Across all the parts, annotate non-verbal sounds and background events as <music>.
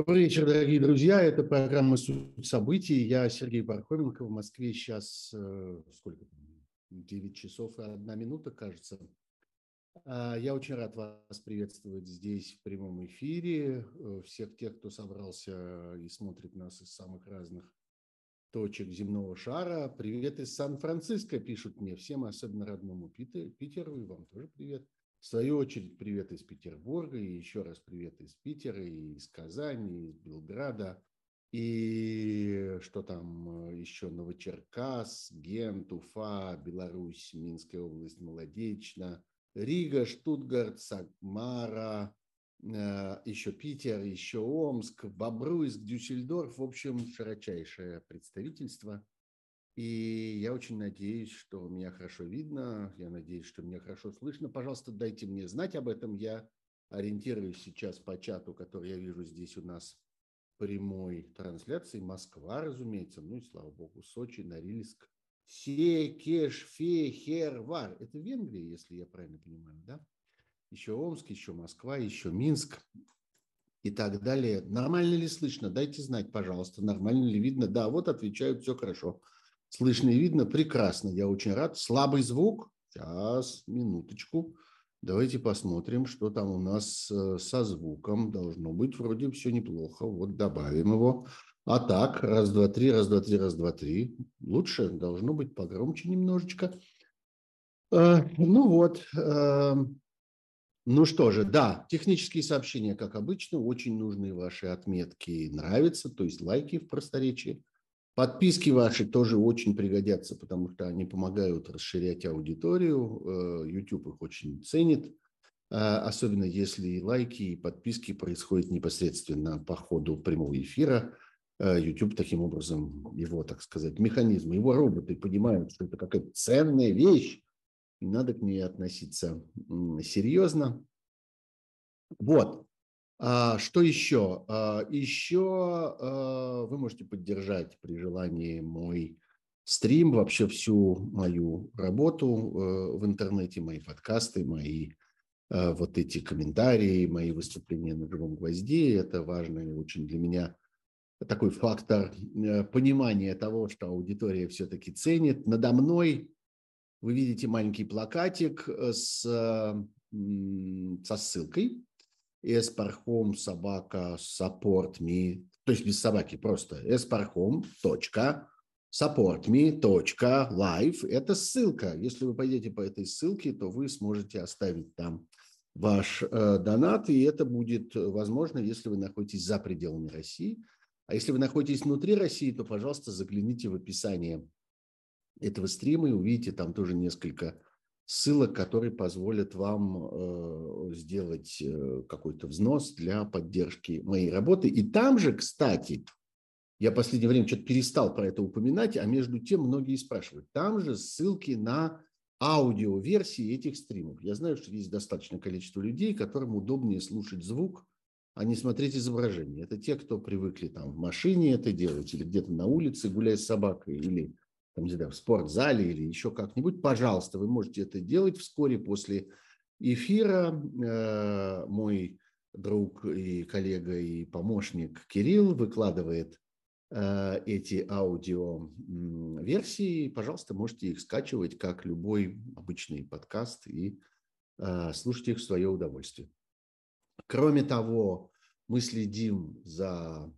Добрый вечер, дорогие друзья. Это программа «Суть событий». Я Сергей Пархоменко. В Москве сейчас э, сколько? 9 часов и одна минута, кажется. А, я очень рад вас приветствовать здесь в прямом эфире. Э, всех тех, кто собрался и смотрит нас из самых разных точек земного шара. Привет из Сан-Франциско, пишут мне всем, особенно родному Питеру, и вам тоже привет. В свою очередь, привет из Петербурга, и еще раз привет из Питера, и из Казани, и из Белграда, и что там э, еще, Новочеркас, Гент, Уфа, Беларусь, Минская область, Молодечно, Рига, Штутгарт, Сакмара, э, еще Питер, еще Омск, Бобруйск, Дюссельдорф, в общем, широчайшее представительство – и я очень надеюсь, что меня хорошо видно, я надеюсь, что меня хорошо слышно. Пожалуйста, дайте мне знать об этом. Я ориентируюсь сейчас по чату, который я вижу здесь у нас прямой трансляции. Москва, разумеется, ну и слава богу, Сочи, Норильск, Секеш, Фехервар. Это Венгрия, если я правильно понимаю, да? Еще Омск, еще Москва, еще Минск и так далее. Нормально ли слышно? Дайте знать, пожалуйста, нормально ли видно. Да, вот отвечают, все хорошо. Слышно и видно? Прекрасно, я очень рад. Слабый звук? Сейчас, минуточку. Давайте посмотрим, что там у нас э, со звуком. Должно быть вроде все неплохо. Вот добавим его. А так, раз, два, три, раз, два, три, раз, два, три. Лучше, должно быть погромче немножечко. Э, ну вот. Э, ну что же, да, технические сообщения, как обычно, очень нужные ваши отметки нравятся, то есть лайки в просторечии. Подписки ваши тоже очень пригодятся, потому что они помогают расширять аудиторию. Э, YouTube их очень ценит, э, особенно если лайки и подписки происходят непосредственно по ходу прямого эфира. Э, YouTube таким образом, его, так сказать, механизм, его роботы понимают, что это какая-то ценная вещь, и надо к ней относиться серьезно. Вот. А, что еще? А, еще а, вы можете поддержать при желании мой стрим, вообще всю мою работу э, в интернете, мои подкасты, мои э, вот эти комментарии, мои выступления на живом гвозде. Это важный очень для меня такой фактор э, понимания того, что аудитория все-таки ценит. Надо мной вы видите маленький плакатик с, со ссылкой esparhome собака support me, то есть без собаки просто esparhome точка support me точка live. Это ссылка. Если вы пойдете по этой ссылке, то вы сможете оставить там ваш э, донат, и это будет возможно, если вы находитесь за пределами России. А если вы находитесь внутри России, то, пожалуйста, загляните в описание этого стрима и увидите там тоже несколько ссылок, которые позволят вам э, сделать э, какой-то взнос для поддержки моей работы. И там же, кстати, я в последнее время что-то перестал про это упоминать, а между тем многие спрашивают. Там же ссылки на аудиоверсии этих стримов. Я знаю, что есть достаточное количество людей, которым удобнее слушать звук, а не смотреть изображение. Это те, кто привыкли там в машине это делать, или где-то на улице, гуляя с собакой, или там, не знаю, в спортзале или еще как-нибудь, пожалуйста, вы можете это делать вскоре после эфира. Э, мой друг и коллега и помощник Кирилл выкладывает э, эти аудио-версии. Пожалуйста, можете их скачивать, как любой обычный подкаст, и э, слушать их в свое удовольствие. Кроме того, мы следим за,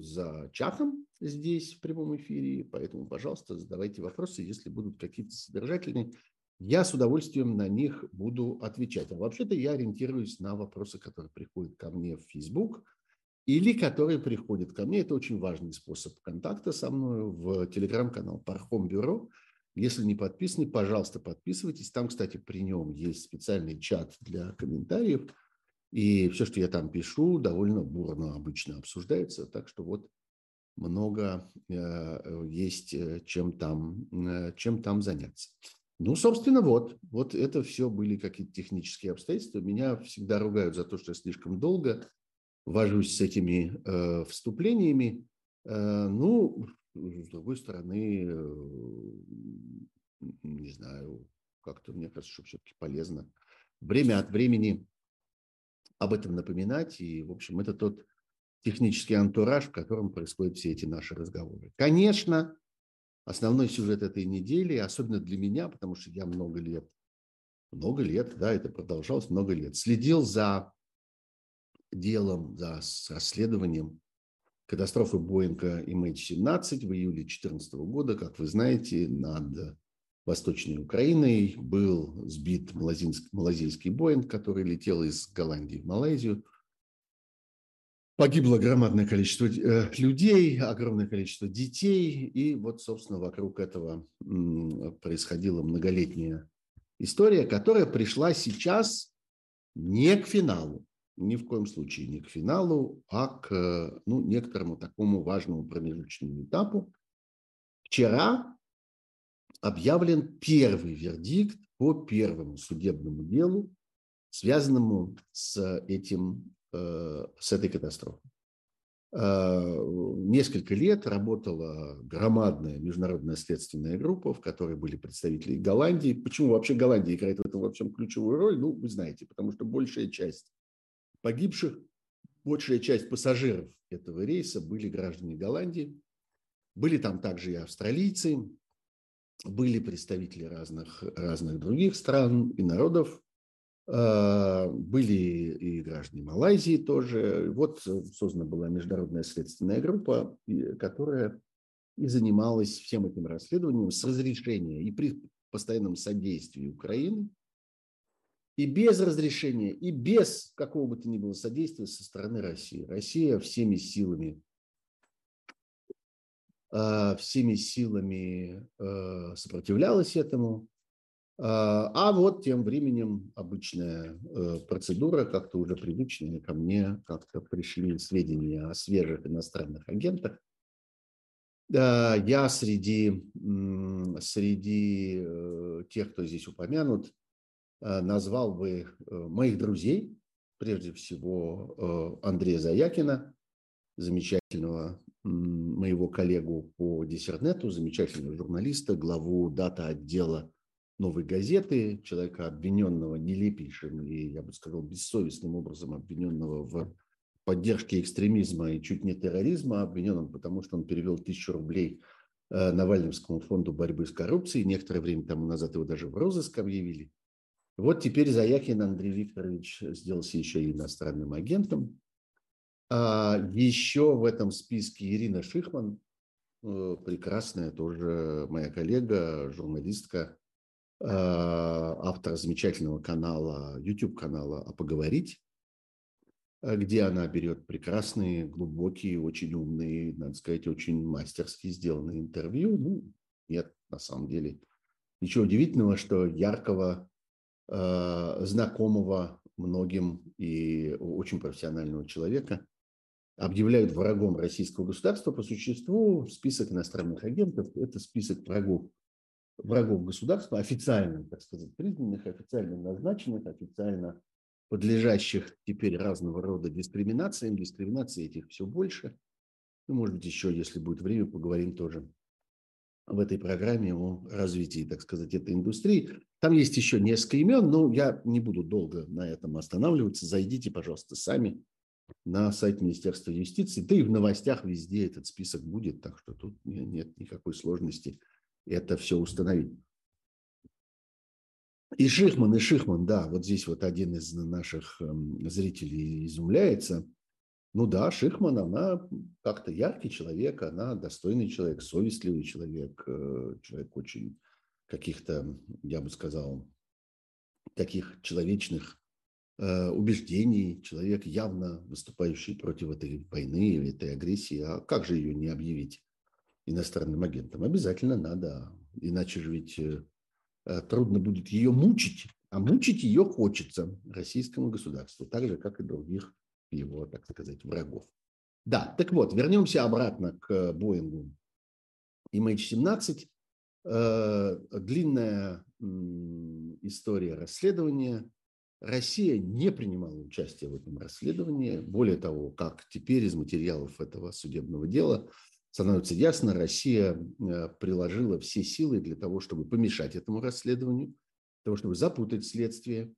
за чатом, здесь в прямом эфире, поэтому, пожалуйста, задавайте вопросы, если будут какие-то содержательные. Я с удовольствием на них буду отвечать. А вообще-то я ориентируюсь на вопросы, которые приходят ко мне в Facebook или которые приходят ко мне. Это очень важный способ контакта со мной в телеграм-канал Пархом Бюро. Если не подписаны, пожалуйста, подписывайтесь. Там, кстати, при нем есть специальный чат для комментариев. И все, что я там пишу, довольно бурно обычно обсуждается. Так что вот много э, есть э, чем там, э, чем там заняться. Ну, собственно, вот. Вот это все были какие-то технические обстоятельства. Меня всегда ругают за то, что я слишком долго вожусь с этими э, вступлениями. Э, ну, с другой стороны, э, не знаю, как-то мне кажется, что все-таки полезно время от времени об этом напоминать. И, в общем, это тот технический антураж, в котором происходят все эти наши разговоры. Конечно, основной сюжет этой недели, особенно для меня, потому что я много лет, много лет, да, это продолжалось много лет, следил за делом, за расследованием катастрофы Боинга MH17 в июле 2014 года. Как вы знаете, над Восточной Украиной был сбит малазийский Боинг, который летел из Голландии в Малайзию. Погибло громадное количество э, людей, огромное количество детей. И вот, собственно, вокруг этого происходила многолетняя история, которая пришла сейчас не к финалу, ни в коем случае не к финалу, а к ну, некоторому такому важному промежуточному этапу. Вчера объявлен первый вердикт по первому судебному делу, связанному с, этим, э, с этой катастрофой. Э, несколько лет работала громадная международная следственная группа, в которой были представители Голландии. Почему вообще Голландия играет в этом во всем ключевую роль? Ну, вы знаете, потому что большая часть погибших, большая часть пассажиров этого рейса были граждане Голландии. Были там также и австралийцы, были представители разных, разных других стран и народов, были и граждане Малайзии тоже. Вот создана была международная следственная группа, которая и занималась всем этим расследованием с разрешения и при постоянном содействии Украины, и без разрешения, и без какого бы то ни было содействия со стороны России. Россия всеми силами Э, всеми силами э, сопротивлялась этому. Э, а вот тем временем обычная процедура, как-то уже привычная ко мне, как-то пришли сведения о свежих иностранных агентах. Я среди, среди тех, кто здесь упомянут, назвал бы моих друзей, прежде всего Андрея Заякина, замечательного моего коллегу по диссернету, замечательного журналиста, главу дата-отдела «Новой газеты», человека, обвиненного нелепейшим и, я бы сказал, бессовестным образом обвиненного в поддержке экстремизма и чуть не терроризма, обвиненным, потому что он перевел тысячу рублей э, Навальному фонду борьбы с коррупцией. Некоторое время тому назад его даже в розыск объявили. Вот теперь Заякин Андрей Викторович сделался еще и иностранным агентом. А еще в этом списке Ирина Шихман, э, прекрасная тоже моя коллега, журналистка, автор замечательного канала, YouTube-канала «А поговорить», э, где она берет прекрасные, глубокие, очень умные, надо сказать, очень мастерски сделанные интервью. Ну, нет, на самом деле, ничего удивительного, что яркого, э, знакомого многим и очень профессионального человека – объявляют врагом российского государства, по существу список иностранных агентов – это список врагов, врагов государства, официально, так сказать, признанных, официально назначенных, официально подлежащих теперь разного рода дискриминациям. Дискриминации этих все больше. Ну, может быть, еще, если будет время, поговорим тоже в этой программе о развитии, так сказать, этой индустрии. Там есть еще несколько имен, но я не буду долго на этом останавливаться. Зайдите, пожалуйста, сами на сайт Министерства юстиции, да и в новостях везде этот список будет, так что тут нет никакой сложности это все установить. И Шихман, и Шихман, да, вот здесь вот один из наших эм, зрителей изумляется. Ну да, Шихман, она как-то яркий человек, она достойный человек, совестливый человек, э, человек очень каких-то, я бы сказал, таких человечных Э, убеждений, человек, явно выступающий против этой войны или этой агрессии. А как же ее не объявить иностранным агентом? Обязательно надо, иначе же ведь э, э, трудно будет ее мучить, а мучить ее хочется российскому государству, так же, как и других его, так сказать, врагов. Да, так вот, вернемся обратно к Боингу MH17. Длинная история расследования – Россия не принимала участие в этом расследовании. Более того, как теперь из материалов этого судебного дела становится ясно, Россия э, приложила все силы для того, чтобы помешать этому расследованию, для того, чтобы запутать следствие,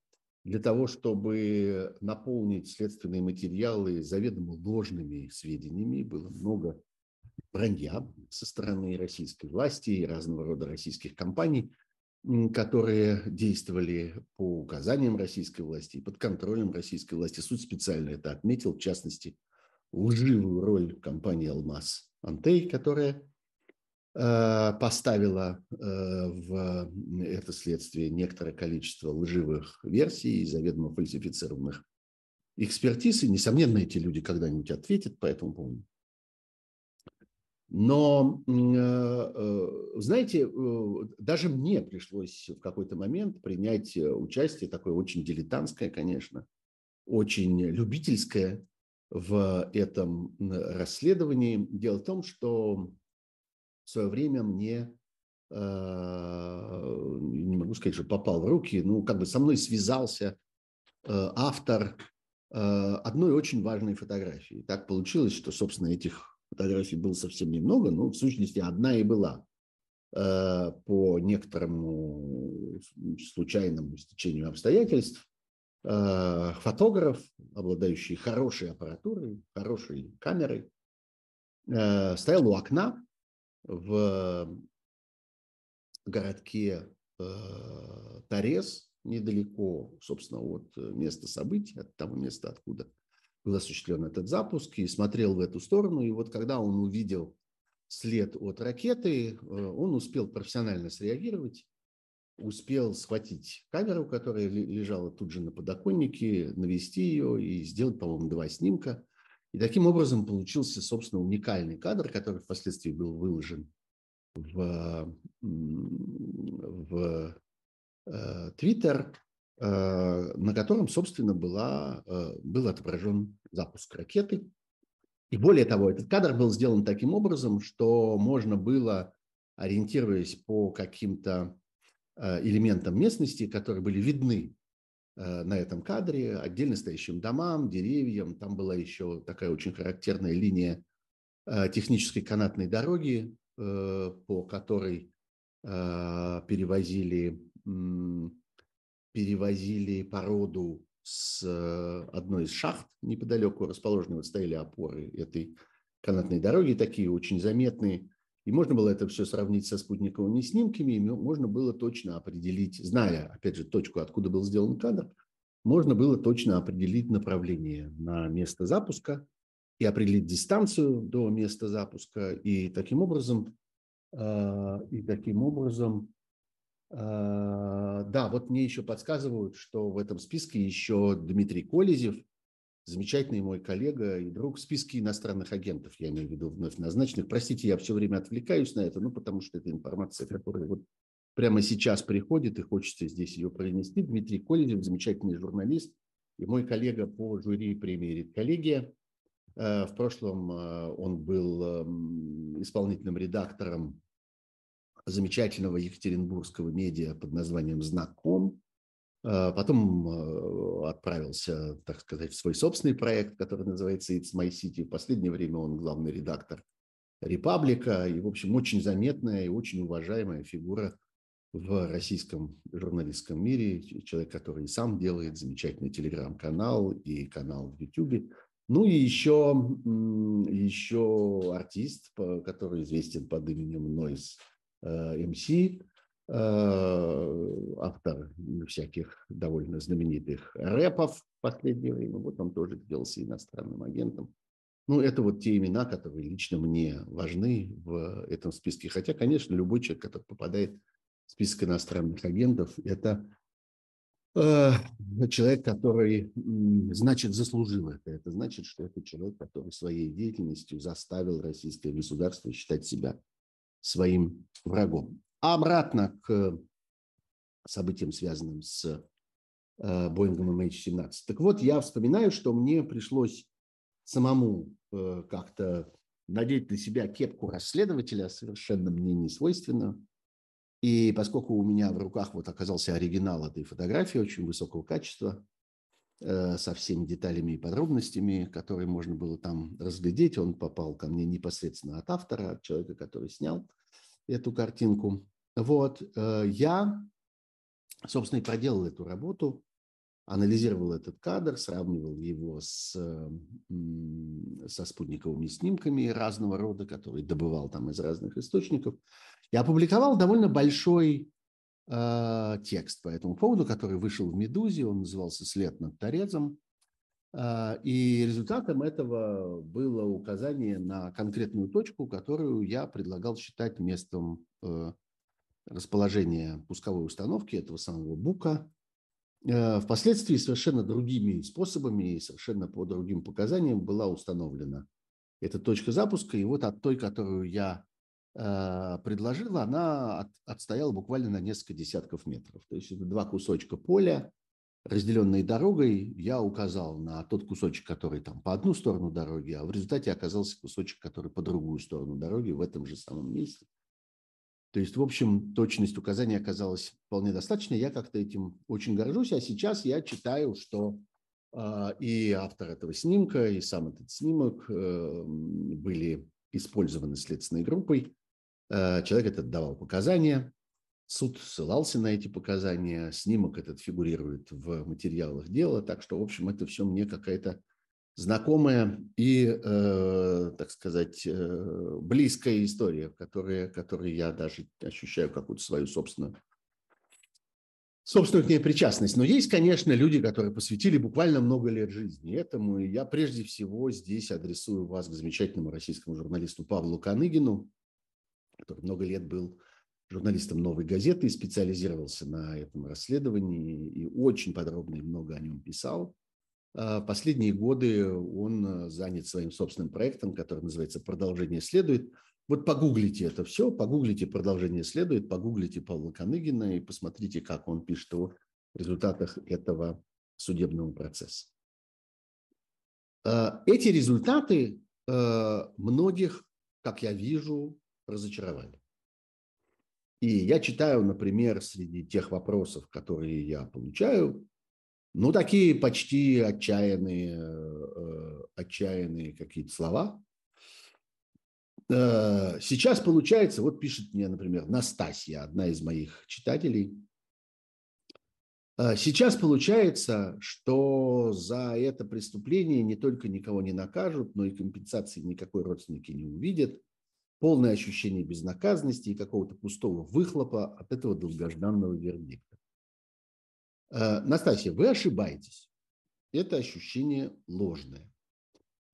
для того, чтобы наполнить следственные материалы заведомо ложными сведениями. Было много вранья со стороны российской власти и разного рода российских компаний, которые действовали по указаниям российской власти и под контролем российской власти. Суд специально это отметил, в частности, лживую роль компании «Алмаз Антей», которая Э, поставила э, в это следствие некоторое количество лживых версий и заведомо фальсифицированных экспертиз. И, несомненно, эти люди когда-нибудь ответят по этому поводу. Но, э, знаете, даже мне пришлось в какой-то момент принять участие, такое очень дилетантское, конечно, очень любительское в этом расследовании. Дело в том, что в свое время мне, э, не могу сказать, что попал в руки, ну, как бы со мной связался э, автор э, одной очень важной фотографии. Так получилось, что, собственно, этих фотографий было совсем немного, но в сущности одна и была по некоторому случайному стечению обстоятельств фотограф, обладающий хорошей аппаратурой, хорошей камерой, стоял у окна в городке э, Торез, недалеко, собственно, от места событий, от того места, откуда был осуществлен этот запуск, и смотрел в эту сторону. И вот когда он увидел след от ракеты, э, он успел профессионально среагировать, успел схватить камеру, которая лежала тут же на подоконнике, навести ее и сделать, по-моему, два снимка – и таким образом получился, собственно, уникальный кадр, который впоследствии был выложен в, в э, Твиттер, э, на котором, собственно, была, э, был отображен запуск ракеты. И более того, этот кадр был сделан таким образом, что можно было, ориентируясь по каким-то элементам местности, которые были видны Э, на этом кадре, отдельно стоящим домам, деревьям. Там была еще такая очень характерная линия э, технической канатной дороги, э, по которой перевозили, перевозили породу с одной из шахт неподалеку, расположенной, вот стояли опоры этой канатной дороги, такие очень заметные. И можно было это все сравнить со спутниковыми снимками, и можно было точно определить, зная, опять же, точку, откуда был сделан кадр, можно было точно определить направление на место запуска и определить дистанцию до места запуска. И таким образом, а, и таким образом, а, да, вот мне еще подсказывают, что в этом списке еще Дмитрий Колезев – замечательный мой коллега и друг в списке иностранных агентов, я имею в виду вновь назначенных. Простите, я все время отвлекаюсь на это, ну, потому что это информация, которая вот прямо сейчас приходит, и хочется здесь ее пронести. Дмитрий Колезев, замечательный журналист и мой коллега по жюри премии «Редколлегия». Э, в прошлом э, он был эм, исполнительным редактором замечательного екатеринбургского медиа под названием «Знаком», потом а, отправился, так сказать, в свой собственный проект, который называется It's My City. В последнее время он главный редактор «Репаблика». И, в общем, очень заметная и очень уважаемая фигура в российском журналистском мире. Человек, который сам делает замечательный телеграм-канал и канал в YouTube. Ну и еще, еще артист, который известен под именем Noise MC, Э, автор всяких довольно знаменитых рэпов в последнее время. Вот он тоже сделался иностранным агентом. Ну, это вот те имена, которые лично мне важны в этом списке. Хотя, конечно, любой человек, который попадает в список иностранных агентов, это э, человек, который, значит, заслужил это. Это значит, что это человек, который своей деятельностью заставил российское государство считать себя своим врагом. А обратно к событиям, связанным с э, Боингом MH17. Так вот, я вспоминаю, что мне пришлось самому э, как-то надеть на себя кепку расследователя, совершенно мне не свойственно. И поскольку у меня в руках вот оказался оригинал этой фотографии очень высокого качества, э, со всеми деталями и подробностями, которые можно было там разглядеть, он попал ко мне непосредственно от автора, от человека, который снял эту картинку. Вот, э, я, собственно, и проделал эту работу. анализировал этот кадр, сравнивал его с, со спутниковыми снимками разного рода, которые добывал там из разных источников. И опубликовал довольно большой э, текст по этому поводу, который вышел в «Медузе», он назывался «След над Торезом». Э, и результатом этого было указание на конкретную точку, которую я предлагал считать местом э, расположения пусковой установки этого самого Бука – Э, впоследствии совершенно другими способами и совершенно по другим показаниям была установлена эта точка запуска. И вот от той, которую я э, предложил, она отстояла буквально на несколько десятков метров. То есть это два кусочка поля, разделенные дорогой. Я указал на тот кусочек, который там по одну сторону дороги, а в результате оказался кусочек, который по другую сторону дороги в этом же самом месте. То есть, в общем, точность указания оказалась вполне достаточной. Я как-то этим очень горжусь. А сейчас я читаю, что э, и автор этого снимка, и сам этот снимок э, были использованы следственной группой. Э, человек этот давал показания. Суд ссылался на эти показания. Снимок этот фигурирует в материалах дела. Так что, в общем, это все мне какая-то знакомая и, э, так сказать, э, близкая история, в которой, которой я даже ощущаю какую-то свою собственную, собственную к ней причастность. Но есть, конечно, люди, которые посвятили буквально много лет жизни этому. И я прежде всего здесь адресую вас к замечательному российскому журналисту Павлу Каныгину, который много лет был журналистом «Новой газеты» и специализировался на этом расследовании и очень подробно и много о нем писал. А, последние годы он э, занят своим собственным проектом, который называется «Продолжение следует». Вот погуглите это все, погуглите «Продолжение следует», погуглите Павла Коныгина и посмотрите, как он пишет о результатах этого судебного процесса. А, эти результаты э, многих, как я вижу, разочаровали. И я читаю, например, среди тех вопросов, которые я получаю, ну, такие почти отчаянные, э, отчаянные какие-то слова. Э, сейчас получается, вот пишет мне, например, Настасья, одна из моих читателей. Э, сейчас получается, что за это преступление не только никого не накажут, но и компенсации никакой родственники не увидят. Полное ощущение безнаказанности и какого-то пустого выхлопа от этого долгожданного вердикта. Э, Настасья, вы ошибаетесь. Это ощущение ложное.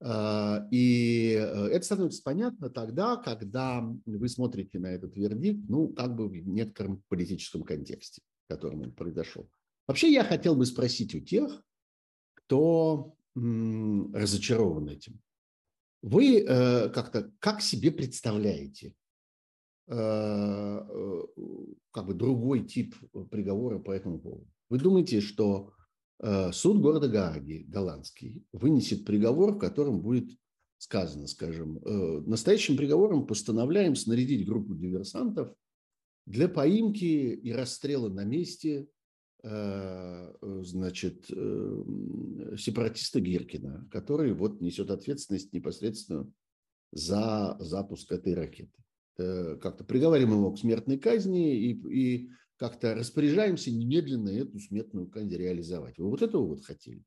Э, и э, это становится понятно тогда, когда вы смотрите на этот вердикт, ну, как бы в некотором политическом контексте, в котором он произошел. Вообще, я хотел бы спросить у тех, кто разочарован этим. Вы как-то как себе представляете как бы другой тип приговора по этому поводу? Вы думаете, что э, суд города Гааги, голландский, вынесет приговор, в котором будет сказано, скажем, э, настоящим приговором постановляем снарядить группу диверсантов для поимки и расстрела на месте э, значит, сепаратиста Гиркина, который вот несет ответственность непосредственно за запуск этой ракеты. Как-то приговариваем его к смертной казни и, и как-то распоряжаемся немедленно эту сметную казнь реализовать. Вы вот этого вот хотели?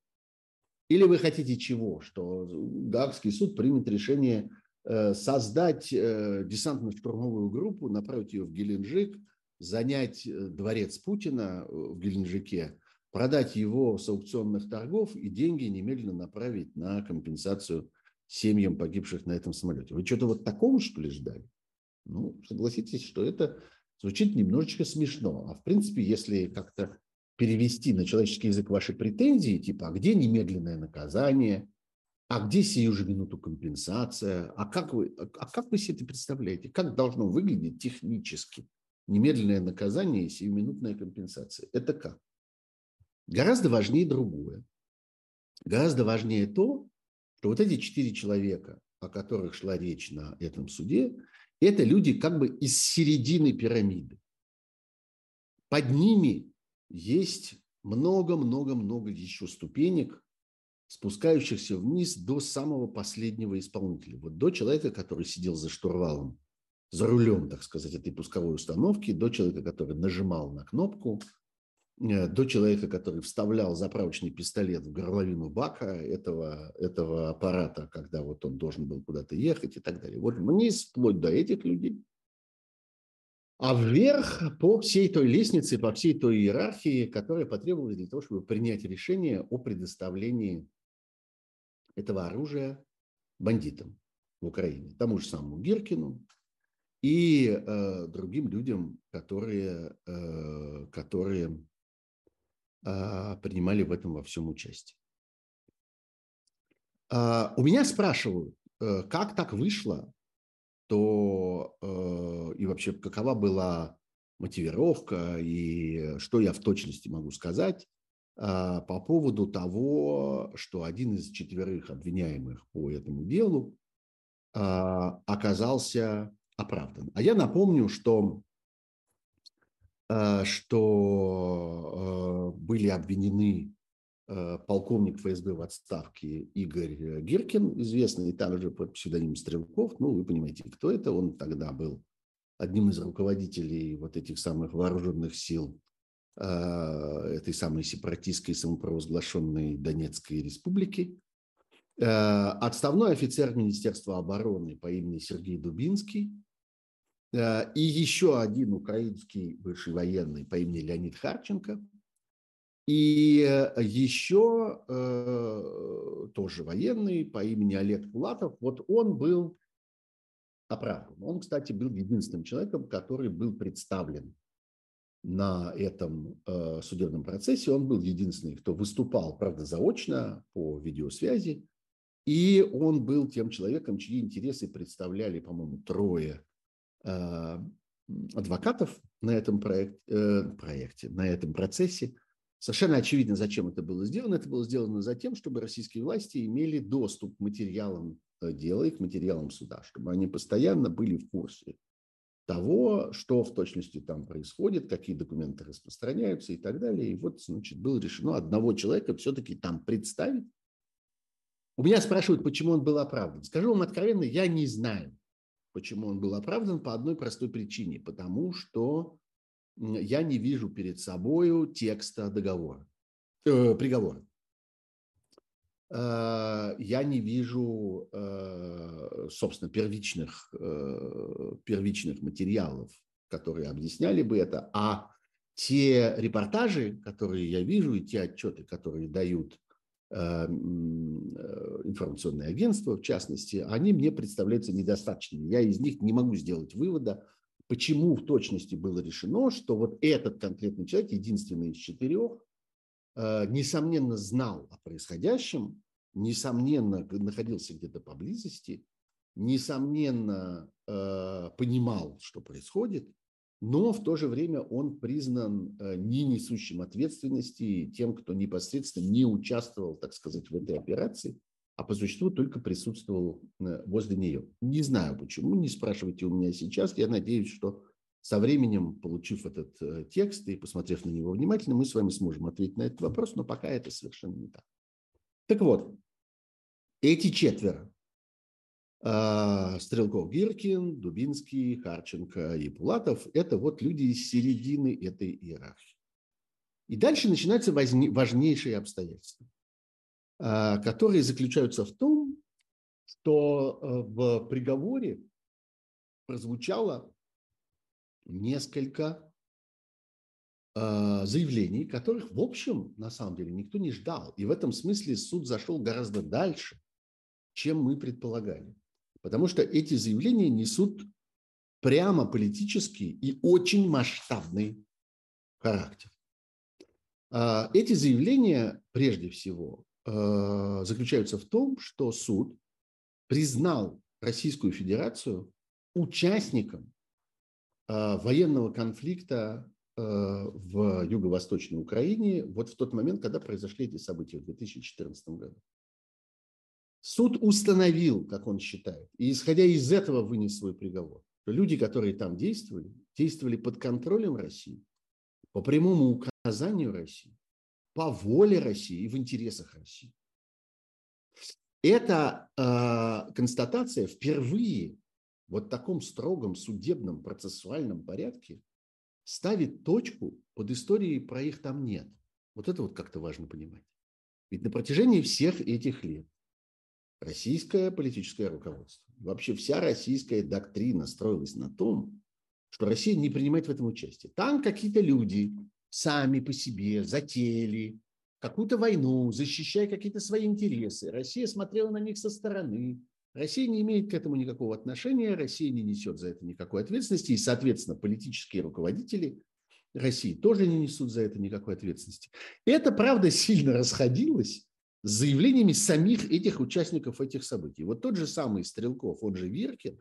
Или вы хотите чего? Что Гаагский суд примет решение э, создать э, десантно-штурмовую группу, направить ее в Геленджик, занять э, дворец Путина в Геленджике, продать его с аукционных торгов и деньги немедленно направить на компенсацию семьям погибших на этом самолете. Вы что-то вот такого, что ли, ждали? Ну, согласитесь, что это звучит немножечко смешно. А в принципе, если как-то перевести на человеческий язык ваши претензии, типа, а где немедленное наказание, а где сию же минуту компенсация, а как вы, а как вы себе это представляете, как должно выглядеть технически немедленное наказание и сиюминутная компенсация? Это как? Гораздо важнее другое. Гораздо важнее то, что вот эти четыре человека, о которых шла речь на этом суде, это люди как бы из середины пирамиды. Под ними есть много-много-много еще ступенек, спускающихся вниз до самого последнего исполнителя. Вот до человека, который сидел за штурвалом, за рулем, так сказать, этой пусковой установки, до человека, который нажимал на кнопку, до человека, который вставлял заправочный пистолет в горловину бака этого, этого аппарата, когда вот он должен был куда-то ехать и так далее. Вот вниз, вплоть до этих людей. А вверх по всей той лестнице, по всей той иерархии, которая потребовалась для того, чтобы принять решение о предоставлении этого оружия бандитам в Украине. Тому же самому Гиркину, и э, другим людям, которые, э, которые э, принимали в этом во всем участие. Э, у меня спрашивают, э, как так вышло, то э, и вообще какова была мотивировка и что я в точности могу сказать э, по поводу того, что один из четверых обвиняемых по этому делу оказался оправдан. А я напомню, что, что э, были обвинены э, полковник ФСБ в отставке Игорь Гиркин, известный также под псевдонимом Стрелков. Ну, вы понимаете, кто это. Он тогда был одним из руководителей вот этих самых вооруженных сил этой самой сепаратистской самопровозглашенной Донецкой республики. Отставной офицер Министерства обороны по имени Сергей Дубинский – Э, и еще один украинский бывший военный по имени Леонид Харченко. И э, еще э, тоже военный по имени Олег Пулатов. Вот он был оправдан. Он, кстати, был единственным человеком, который был представлен на этом э, судебном процессе. Он был единственный, кто выступал, правда, заочно по видеосвязи. И он был тем человеком, чьи интересы представляли, по-моему, трое Э, адвокатов на этом проект, э, проекте, на этом процессе. Совершенно очевидно, зачем это было сделано. Это было сделано за тем, чтобы российские власти имели доступ к материалам э, дела и к материалам суда, чтобы они постоянно были в курсе того, что в точности там происходит, какие документы распространяются и так далее. И вот, значит, было решено одного человека все-таки там представить. У меня спрашивают, почему он был оправдан. Скажу вам откровенно, я не знаю. Почему он был оправдан? По одной простой причине. Потому что я не вижу перед собой текста договора, э, приговора. Э, я не вижу, э, собственно, первичных, э, первичных материалов, которые объясняли бы это, а те репортажи, которые я вижу, и те отчеты, которые дают информационные агентства, в частности, они мне представляются недостаточными. Я из них не могу сделать вывода, почему в точности было решено, что вот этот конкретный человек, единственный из четырех, э, несомненно знал о происходящем, несомненно находился где-то поблизости, несомненно понимал, что происходит, но в то же время он признан э, не несущим ответственности тем, кто непосредственно не участвовал, так сказать, в этой операции, а по существу только присутствовал э, возле нее. Не знаю почему, не спрашивайте у меня сейчас. Я надеюсь, что со временем, получив этот э, текст и посмотрев на него внимательно, мы с вами сможем ответить на этот вопрос, но пока это совершенно не так. Так вот, эти четверо Стрелков Гиркин, Дубинский, Харченко и Пулатов – это вот люди из середины этой иерархии. И дальше начинаются важнейшие обстоятельства, а, которые заключаются в том, что э, в приговоре прозвучало несколько а, заявлений, которых, в общем, на самом деле никто не ждал. И в этом смысле суд зашел гораздо дальше, чем мы предполагали. Потому что эти заявления несут прямо политический и очень масштабный характер. А, эти заявления, прежде всего, а, заключаются в том, что суд признал Российскую Федерацию участником а, военного конфликта в Юго-Восточной Украине вот в тот момент, когда произошли эти события в 2014 году. Суд установил, как он считает, и исходя из этого вынес свой приговор, что люди, которые там действовали, действовали под контролем России, по прямому указанию России, по воле России и в интересах России. Эта э, констатация впервые вот в таком строгом судебном процессуальном порядке ставит точку под историей про их там нет. Вот это вот как-то важно понимать. Ведь на протяжении всех этих лет российское политическое руководство, вообще вся российская доктрина строилась на том, что Россия не принимает в этом участие. Там какие-то люди сами по себе затеяли какую-то войну, защищая какие-то свои интересы. Россия смотрела на них со стороны. Россия не имеет к этому никакого отношения, Россия не несет за это никакой ответственности, и, соответственно, политические руководители России тоже не несут за это никакой ответственности. Это, правда, сильно расходилось с заявлениями самих этих участников этих событий. Вот тот же самый Стрелков, он же Виркин,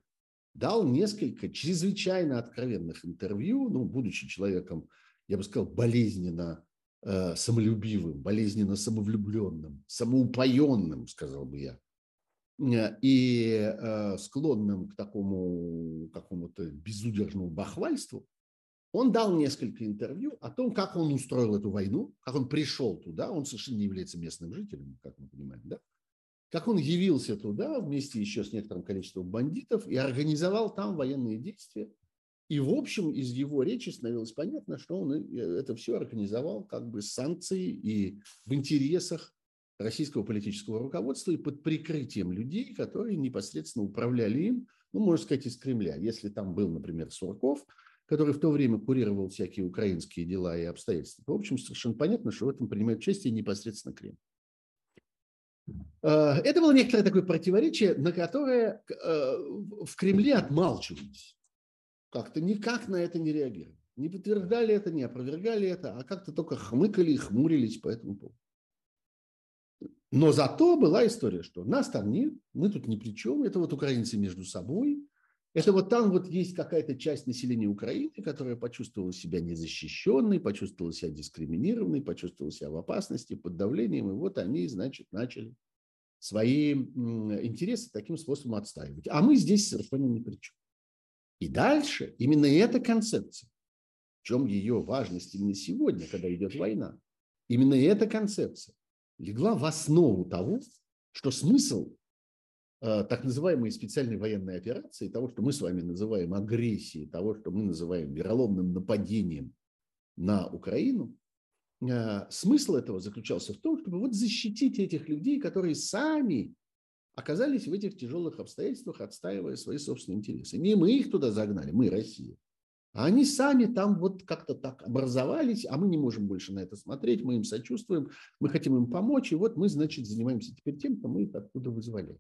дал несколько чрезвычайно откровенных интервью, ну, будучи человеком, я бы сказал, болезненно э, самолюбивым, болезненно самовлюбленным, самоупоенным, сказал бы я, э, и э, склонным к такому какому-то безудержному бахвальству, он дал несколько интервью о том, как он устроил эту войну, как он пришел туда. Он совершенно не является местным жителем, как мы понимаем, да? Как он явился туда вместе еще с некоторым количеством бандитов и организовал там военные действия. И, в общем, из его речи становилось понятно, что он это все организовал как бы с санкцией и в интересах российского политического руководства и под прикрытием людей, которые непосредственно управляли им, ну, можно сказать, из Кремля. Если там был, например, Сурков – который в то время курировал всякие украинские дела и обстоятельства. В общем, совершенно понятно, что в этом принимает участие непосредственно Кремль. Э, это было некоторое такое противоречие, на которое э, в Кремле отмалчивались. Как-то никак на это не реагировали. Не подтверждали это, не опровергали это, а как-то только хмыкали и хмурились по этому поводу. Но зато была история, что нас там нет, мы тут ни при чем, это вот украинцы между собой, это вот там вот есть какая-то часть населения Украины, которая почувствовала себя незащищенной, почувствовала себя дискриминированной, почувствовала себя в опасности, под давлением, и вот они, значит, начали свои интересы таким способом отстаивать. А мы здесь совершенно ни при чем. И дальше именно эта концепция, в чем ее важность именно сегодня, когда идет война, именно эта концепция легла в основу того, что смысл так называемые специальные военные операции, того, что мы с вами называем агрессией, того, что мы называем вероломным нападением на Украину, э, смысл этого заключался в том, чтобы вот защитить этих людей, которые сами оказались в этих тяжелых обстоятельствах, отстаивая свои собственные интересы. Не мы их туда загнали, мы Россия. А они сами там вот как-то так образовались, а мы не можем больше на это смотреть, мы им сочувствуем, мы хотим им помочь, и вот мы, значит, занимаемся теперь тем, что мы их оттуда вызволяем.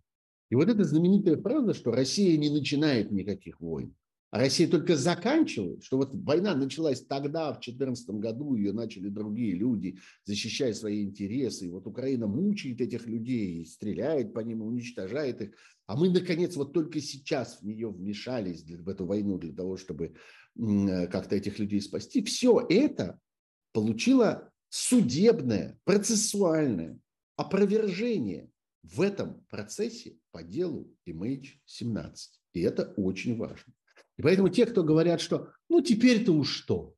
И вот эта знаменитая фраза, что Россия не начинает никаких войн, а Россия только заканчивает, что вот война началась тогда, в 2014 году, ее начали другие люди, защищая свои интересы. И вот Украина мучает этих людей, стреляет по ним, уничтожает их. А мы, наконец, вот только сейчас в нее вмешались, в эту войну, для того, чтобы как-то этих людей спасти. Все это получило судебное, процессуальное опровержение в этом процессе по делу MH17. И это очень важно. И поэтому те, кто говорят, что ну теперь-то уж что,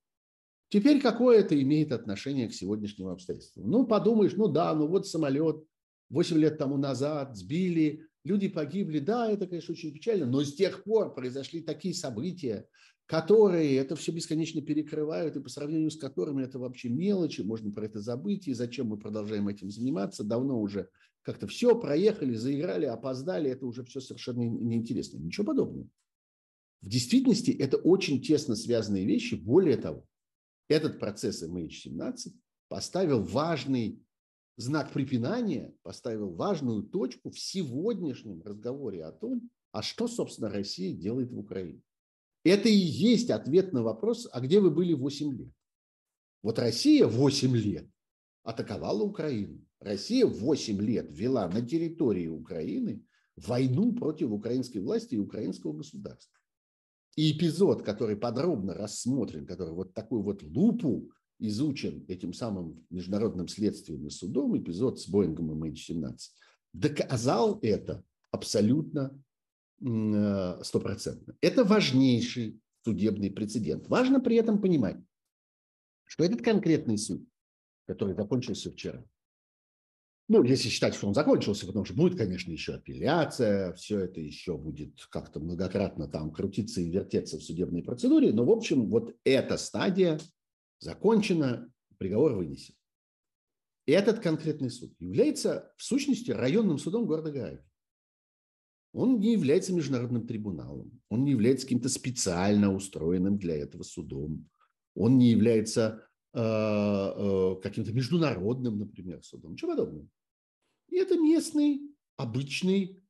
теперь какое это имеет отношение к сегодняшним обстоятельствам? Ну подумаешь, ну да, ну вот самолет 8 лет тому назад сбили, люди погибли, да, это, конечно, очень печально, но с тех пор произошли такие события, которые это все бесконечно перекрывают, и по сравнению с которыми это вообще мелочи, можно про это забыть, и зачем мы продолжаем этим заниматься, давно уже как-то все проехали, заиграли, опоздали, это уже все совершенно неинтересно. Ничего подобного. В действительности это очень тесно связанные вещи. Более того, этот процесс MH17 поставил важный знак препинания, поставил важную точку в сегодняшнем разговоре о том, а что, собственно, Россия делает в Украине. Это и есть ответ на вопрос, а где вы были 8 лет? Вот Россия 8 лет атаковала Украину. Россия 8 лет вела на территории Украины войну против украинской власти и украинского государства. И эпизод, который подробно рассмотрен, который вот такую вот лупу изучен этим самым международным следствием и судом, эпизод с Боингом MH17, доказал это абсолютно э, стопроцентно. Это важнейший судебный прецедент. Важно при этом понимать, что этот конкретный суд который закончился вчера, Ну, если считать, что он закончился, потому что будет, конечно, еще апелляция, все это еще будет как-то многократно там крутиться и вертеться в судебной процедуре. Но, в общем, вот эта стадия закончена, приговор вынесен. Этот конкретный суд является, в сущности, районным судом города Гааги. Он не является международным трибуналом, он не является каким-то специально устроенным для этого судом, он не является каким-то международным, например, судом, ничего подобного. И это местный, обычный,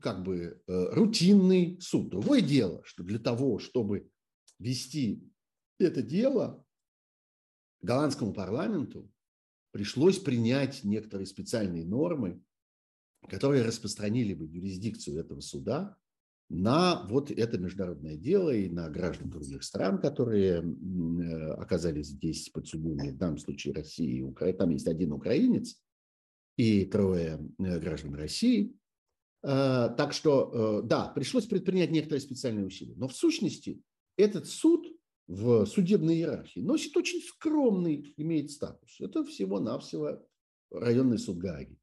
как бы э, рутинный суд. Другое дело, что для того, чтобы вести это дело, голландскому парламенту пришлось принять некоторые специальные нормы, которые распространили бы юрисдикцию этого суда на вот это международное дело и на граждан других стран, которые э, оказались здесь подсудимыми, в данном случае России и Украины. Там есть один украинец и трое э, граждан России. Э, так что, да, пришлось предпринять некоторые специальные усилия. Но в сущности этот суд в судебной иерархии носит очень скромный, имеет статус. Это всего-навсего районный суд Гааги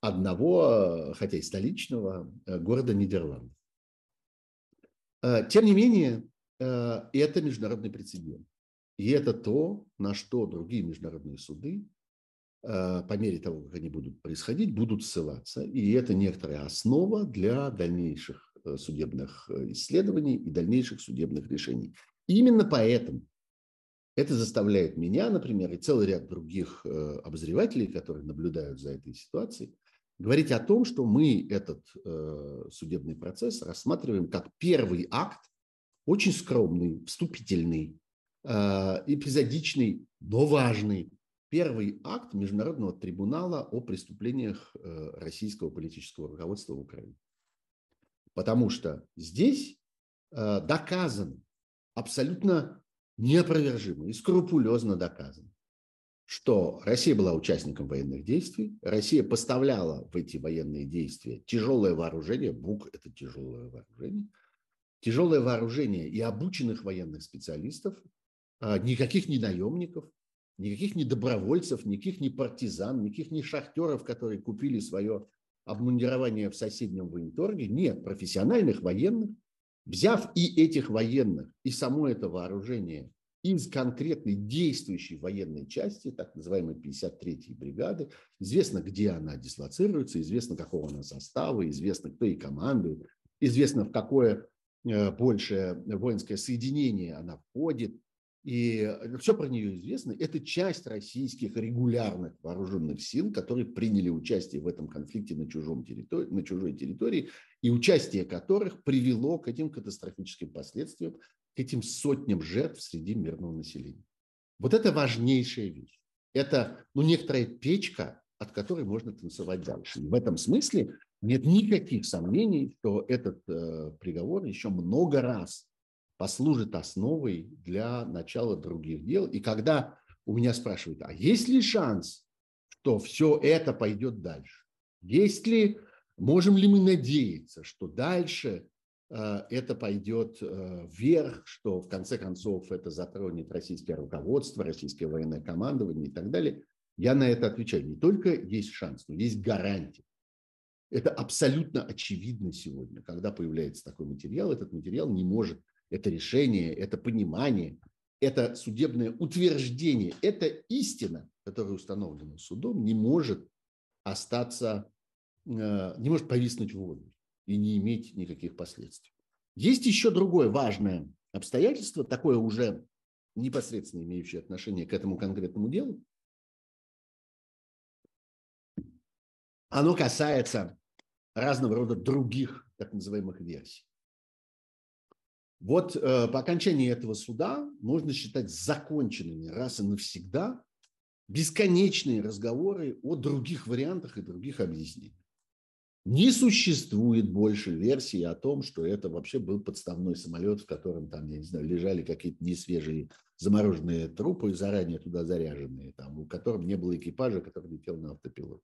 одного, хотя и столичного, э, города Нидерландов. Э, тем не менее, э, это международный прецедент. И это то, на что другие международные суды, по мере того, как они будут происходить, будут ссылаться. И это некоторая основа для дальнейших судебных исследований и дальнейших судебных решений. Именно поэтому это заставляет меня, например, и целый ряд других обозревателей, которые наблюдают за этой ситуацией, говорить о том, что мы этот э, судебный процесс рассматриваем как первый акт, очень скромный, вступительный, э, эпизодичный, но важный, первый акт Международного трибунала о преступлениях э, российского политического руководства в Украине. Потому что здесь э, доказано, абсолютно неопровержимо и скрупулезно доказано, что Россия была участником военных действий, Россия поставляла в эти военные действия тяжелое вооружение, БУК – это тяжелое вооружение, тяжелое вооружение и обученных военных специалистов, а, никаких не наемников, никаких не добровольцев, никаких не партизан, никаких не шахтеров, которые купили свое обмундирование в соседнем военторге. Нет, профессиональных военных, взяв и этих военных, и само это вооружение из конкретной действующей военной части, так называемой 53-й бригады. Известно, где она дислоцируется, известно, какого она состава, известно, кто ей командует, известно, в какое э, большее воинское соединение она входит. И все про нее известно. Это часть российских регулярных вооруженных сил, которые приняли участие в этом конфликте на, чужом территории, на чужой территории, и участие которых привело к этим катастрофическим последствиям, к этим сотням жертв среди мирного населения. Вот это важнейшая вещь. Это ну, некоторая печка, от которой можно танцевать дальше. И в этом смысле нет никаких сомнений, что этот э, приговор еще много раз послужит основой для начала других дел. И когда у меня спрашивают, а есть ли шанс, что все это пойдет дальше? Есть ли, можем ли мы надеяться, что дальше это пойдет э, вверх, что в конце концов это затронет российское руководство, российское военное командование и так далее. Я на это отвечаю. Не только есть шанс, но есть гарантия. Это абсолютно очевидно сегодня. Когда появляется такой материал, этот материал не может, это решение, это понимание, это судебное утверждение, это истина, которая установлена судом, не может остаться, э, не может повиснуть в воздухе и не иметь никаких последствий. Есть еще другое важное обстоятельство, такое уже непосредственно имеющее отношение к этому конкретному делу. Оно касается разного рода других так называемых версий. Вот э, по окончании этого суда можно считать законченными раз и навсегда бесконечные разговоры о других вариантах и других объяснениях. Не существует больше версии о том, что это вообще был подставной самолет, в котором там, я не знаю, лежали какие-то несвежие замороженные трупы, заранее туда заряженные, там, у которых не было экипажа, который летел на автопилот.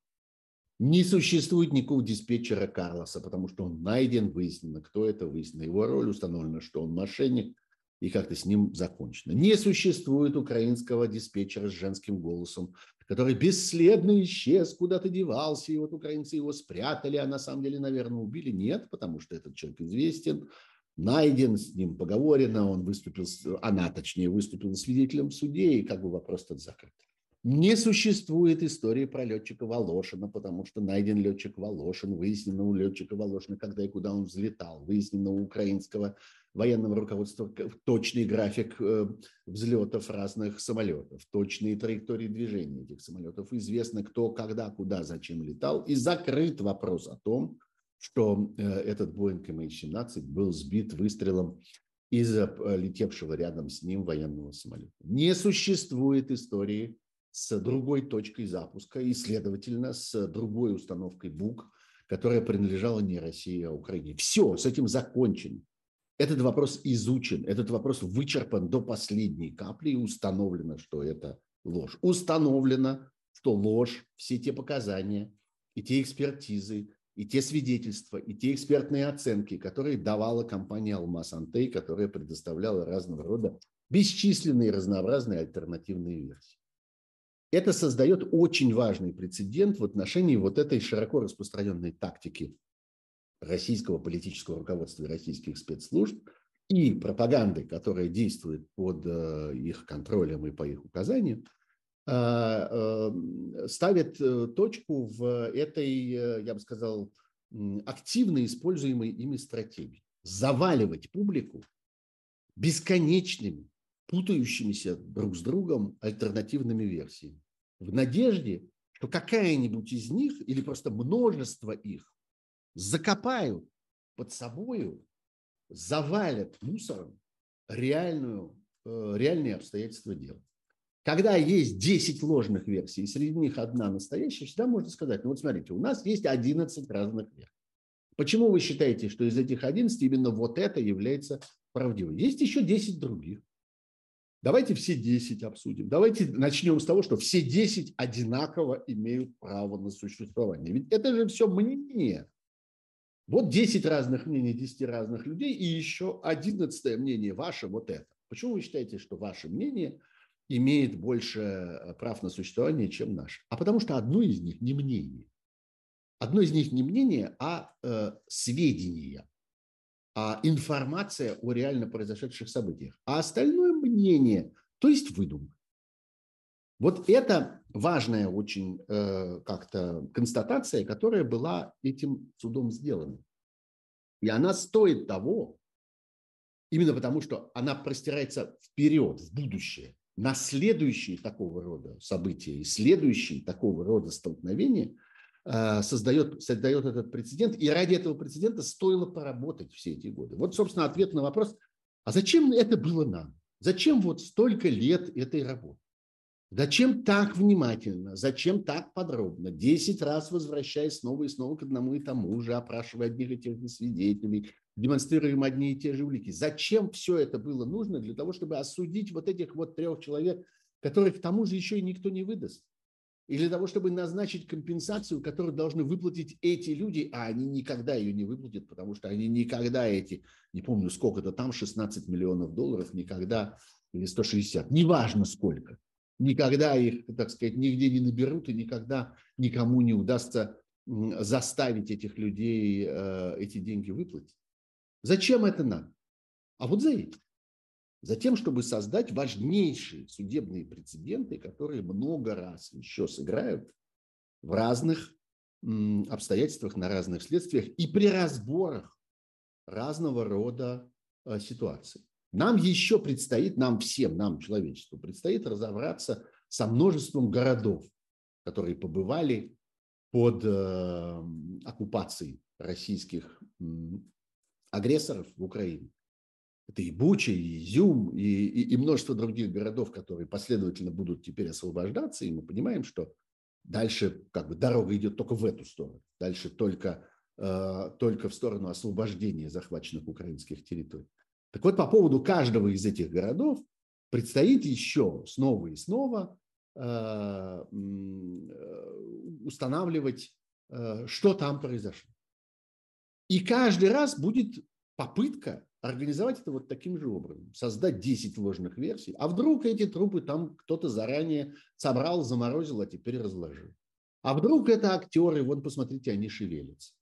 Не существует никакого диспетчера Карлоса, потому что он найден, выяснено, кто это, выяснено его роль, установлено, что он мошенник, и как-то с ним закончено. Не существует украинского диспетчера с женским голосом, который бесследно исчез, куда-то девался, и вот украинцы его спрятали, а на самом деле, наверное, убили. Нет, потому что этот человек известен, найден, с ним поговорено, он выступил, она, точнее, выступила свидетелем в суде, и как бы вопрос тот закрыт. Не существует истории про летчика Волошина, потому что найден летчик Волошин, выяснено у летчика Волошина, когда и куда он взлетал, выяснено у украинского военного руководства точный график э, взлетов разных самолетов, точные траектории движения этих самолетов, известно кто, когда, куда, зачем летал, и закрыт вопрос о том, что э, этот Боинг MH17 был сбит выстрелом из э, летевшего рядом с ним военного самолета. Не существует истории с другой точкой запуска и, следовательно, с другой установкой БУК, которая принадлежала не России, а Украине. Все, с этим закончено. Этот вопрос изучен, этот вопрос вычерпан до последней капли и установлено, что это ложь. Установлено, что ложь, все те показания и те экспертизы, и те свидетельства, и те экспертные оценки, которые давала компания «Алмаз Антей», которая предоставляла разного рода бесчисленные разнообразные альтернативные версии. Это создает очень важный прецедент в отношении вот этой широко распространенной тактики российского политического руководства и российских спецслужб и пропаганды, которая действует под э, их контролем и по их указаниям, а, эм, ставит э, точку в этой, э, я бы сказал, активно используемой ими стратегии. Заваливать публику бесконечными, путающимися друг с другом альтернативными версиями в надежде, что какая-нибудь из них или просто множество их закопают под собою, завалят мусором реальную, э, реальные обстоятельства дела. Когда есть 10 ложных версий, и среди них одна настоящая, всегда можно сказать, ну вот смотрите, у нас есть 11 разных версий. Почему вы считаете, что из этих 11 именно вот это является правдивой? Есть еще 10 других. Давайте все 10 обсудим. Давайте начнем с того, что все 10 одинаково имеют право на существование. Ведь это же все мнение. Вот 10 разных мнений 10 разных людей и еще 11 мнение ваше, вот это. Почему вы считаете, что ваше мнение имеет больше э, прав на существование, чем наше? А потому что одно из них не мнение. Одно из них не мнение, а э, сведения а информация о реально произошедших событиях, а остальное мнение, то есть выдумка. Вот это важная очень э, как-то констатация, которая была этим судом сделана. И она стоит того, именно потому что она простирается вперед, в будущее, на следующие такого рода события и следующие такого рода столкновения – Э, создает, создает этот прецедент, и ради этого прецедента стоило поработать все эти годы. Вот, собственно, ответ на вопрос, а зачем это было нам? Зачем вот столько лет этой работы? Зачем так внимательно, зачем так подробно, десять раз возвращаясь снова и снова к одному и тому же, опрашивая одних и тех же свидетелей, демонстрируем одни и те же улики. Зачем все это было нужно для того, чтобы осудить вот этих вот трех человек, которых к тому же еще и никто не выдаст? И для того, чтобы назначить компенсацию, которую должны выплатить эти люди, а они никогда ее не выплатят, потому что они никогда эти, не помню сколько-то там, 16 миллионов долларов, никогда, или 160, неважно сколько, никогда их, так сказать, нигде не наберут и никогда никому не удастся заставить этих людей э, эти деньги выплатить. Зачем это надо? А вот за этим. Затем, чтобы создать важнейшие судебные прецеденты, которые много раз еще сыграют в разных обстоятельствах, на разных следствиях и при разборах разного рода э, ситуаций. Нам еще предстоит, нам всем, нам, человечеству, предстоит разобраться со множеством городов, которые побывали под э, оккупацией российских агрессоров в Украине. Это и Буча, и Изюм, и, и, и множество других городов, которые последовательно будут теперь освобождаться, и мы понимаем, что дальше как бы дорога идет только в эту сторону, дальше только, э, только в сторону освобождения захваченных украинских территорий. Так вот, по поводу каждого из этих городов предстоит еще снова и снова э, э устанавливать, э, что там произошло. И каждый раз будет попытка организовать это вот таким же образом. Создать 10 ложных версий. А вдруг эти трупы там кто-то заранее собрал, заморозил, а теперь разложил. А вдруг это актеры, вот посмотрите, они шевелятся.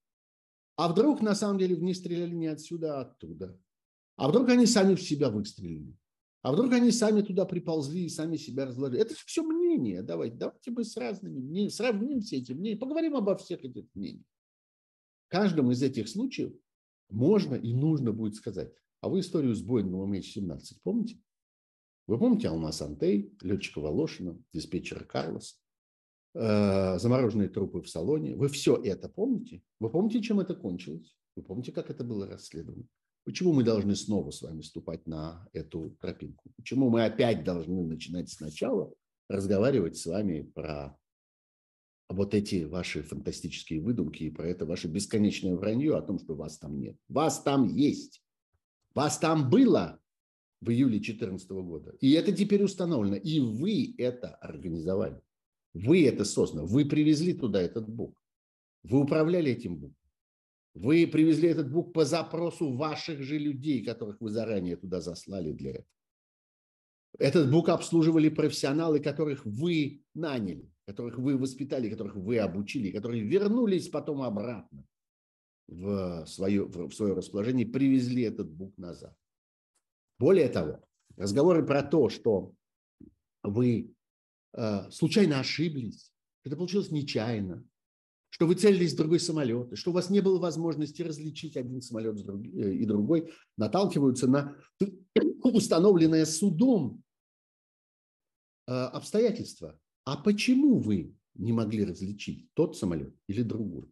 А вдруг на самом деле в них стреляли не отсюда, а оттуда. А вдруг они сами в себя выстрелили. А вдруг они сами туда приползли и сами себя разложили. Это все мнение. Давайте, давайте мы с разными мнениями, сравним все эти мнения, поговорим обо всех этих мнениях. Каждому из этих случаев можно и нужно будет сказать. А вы историю с Боингом MH17 помните? Вы помните Алмаз Антей, летчика Волошина, диспетчера Карлоса, э, замороженные трупы в салоне? Вы все это помните? Вы помните, чем это кончилось? Вы помните, как это было расследовано? Почему мы должны снова с вами ступать на эту тропинку? Почему мы опять должны начинать сначала разговаривать с вами про вот эти ваши фантастические выдумки и про это ваше бесконечное вранье о том, что вас там нет. Вас там есть. Вас там было в июле 2014 года. И это теперь установлено. И вы это организовали. Вы это создали. Вы привезли туда этот бук. Вы управляли этим буком. Вы привезли этот бук по запросу ваших же людей, которых вы заранее туда заслали для этого. Этот бук обслуживали профессионалы, которых вы наняли которых вы воспитали, которых вы обучили, которые вернулись потом обратно в свое, в свое расположение, привезли этот бук назад. Более того, разговоры про то, что вы э, случайно ошиблись, это получилось нечаянно, что вы целились в другой самолет, что у вас не было возможности различить один самолет э, и другой, наталкиваются на <coughs> установленное судом э, обстоятельства, а почему вы не могли различить тот самолет или другой?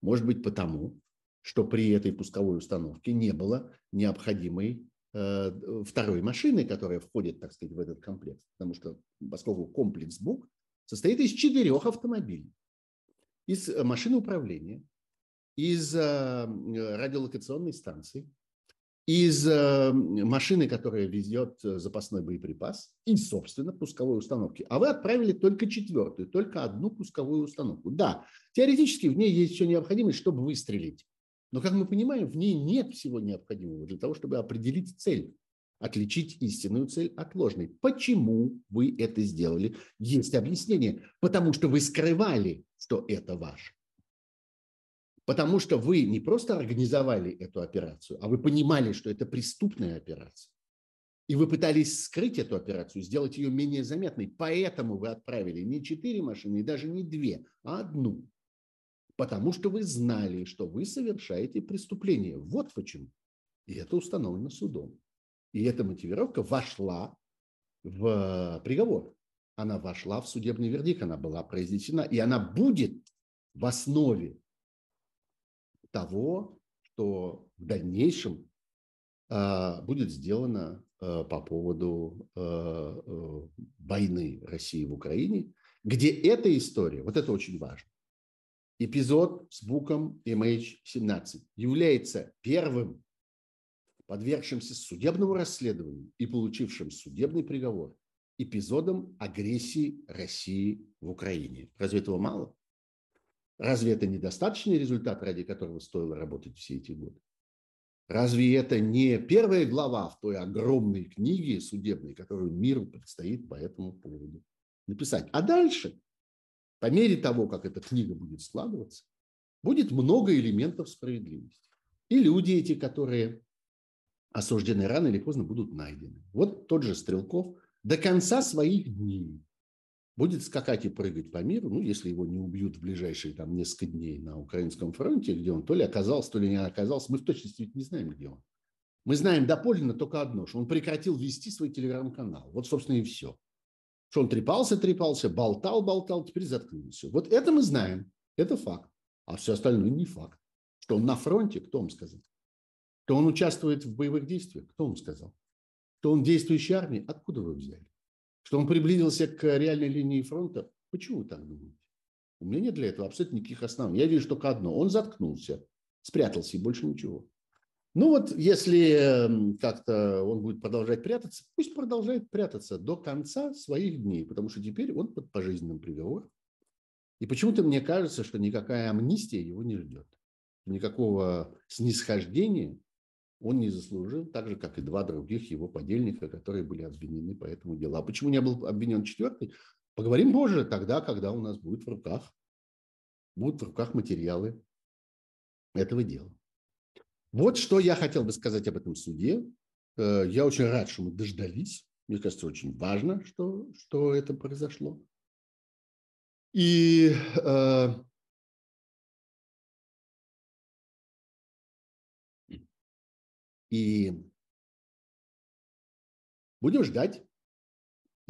Может быть, потому, что при этой пусковой установке не было необходимой э, второй машины, которая входит, так сказать, в этот комплект. Потому что, поскольку комплекс БУК состоит из четырех автомобилей. Из машины управления, из э, радиолокационной станции, из э, машины, которая везет э, запасной боеприпас, и, собственно, пусковой установки. А вы отправили только четвертую, только одну пусковую установку. Да, теоретически в ней есть все необходимое, чтобы выстрелить. Но, как мы понимаем, в ней нет всего необходимого для того, чтобы определить цель, отличить истинную цель от ложной. Почему вы это сделали? Есть объяснение. Потому что вы скрывали, что это ваше. Потому что вы не просто организовали эту операцию, а вы понимали, что это преступная операция. И вы пытались скрыть эту операцию, сделать ее менее заметной. Поэтому вы отправили не четыре машины, и даже не две, а одну. Потому что вы знали, что вы совершаете преступление. Вот почему. И это установлено судом. И эта мотивировка вошла в приговор. Она вошла в судебный вердикт, она была произнесена, и она будет в основе того, что в дальнейшем а, будет сделано а, по поводу а, войны России в Украине, где эта история, вот это очень важно, эпизод с буком MH17 является первым подвергшимся судебному расследованию и получившим судебный приговор эпизодом агрессии России в Украине. Разве этого мало? Разве это недостаточный результат, ради которого стоило работать все эти годы? Разве это не первая глава в той огромной книге судебной, которую миру предстоит по этому поводу написать? А дальше, по мере того, как эта книга будет складываться, будет много элементов справедливости. И люди эти, которые осуждены рано или поздно, будут найдены. Вот тот же Стрелков до конца своих дней будет скакать и прыгать по миру, ну, если его не убьют в ближайшие там несколько дней на украинском фронте, где он то ли оказался, то ли не оказался, мы в точности ведь не знаем, где он. Мы знаем доподлинно только одно, что он прекратил вести свой телеграм-канал. Вот, собственно, и все. Что он трепался, трепался, болтал, болтал, теперь заткнулся. Вот это мы знаем, это факт. А все остальное не факт. Что он на фронте, кто вам сказал? Что он участвует в боевых действиях, кто вам сказал? Что он действующий армии, откуда вы взяли? Что он приблизился к реальной линии фронта? Почему вы так думаете? У меня нет для этого абсолютно никаких оснований. Я вижу только одно. Он заткнулся, спрятался и больше ничего. Ну вот, если эм, как-то он будет продолжать прятаться, пусть продолжает прятаться до конца своих дней, потому что теперь он под пожизненным приговором. И почему-то мне кажется, что никакая амнистия его не ждет. Никакого снисхождения он не заслужил, так же, как и два других его подельника, которые были обвинены по этому делу. А почему не был обвинен четвертый? Поговорим позже, тогда, когда у нас будет в руках, будут в руках материалы этого дела. Вот что я хотел бы сказать об этом суде. Э, я очень рад, что мы дождались. Мне кажется, очень важно, что, что это произошло. И э, И будем ждать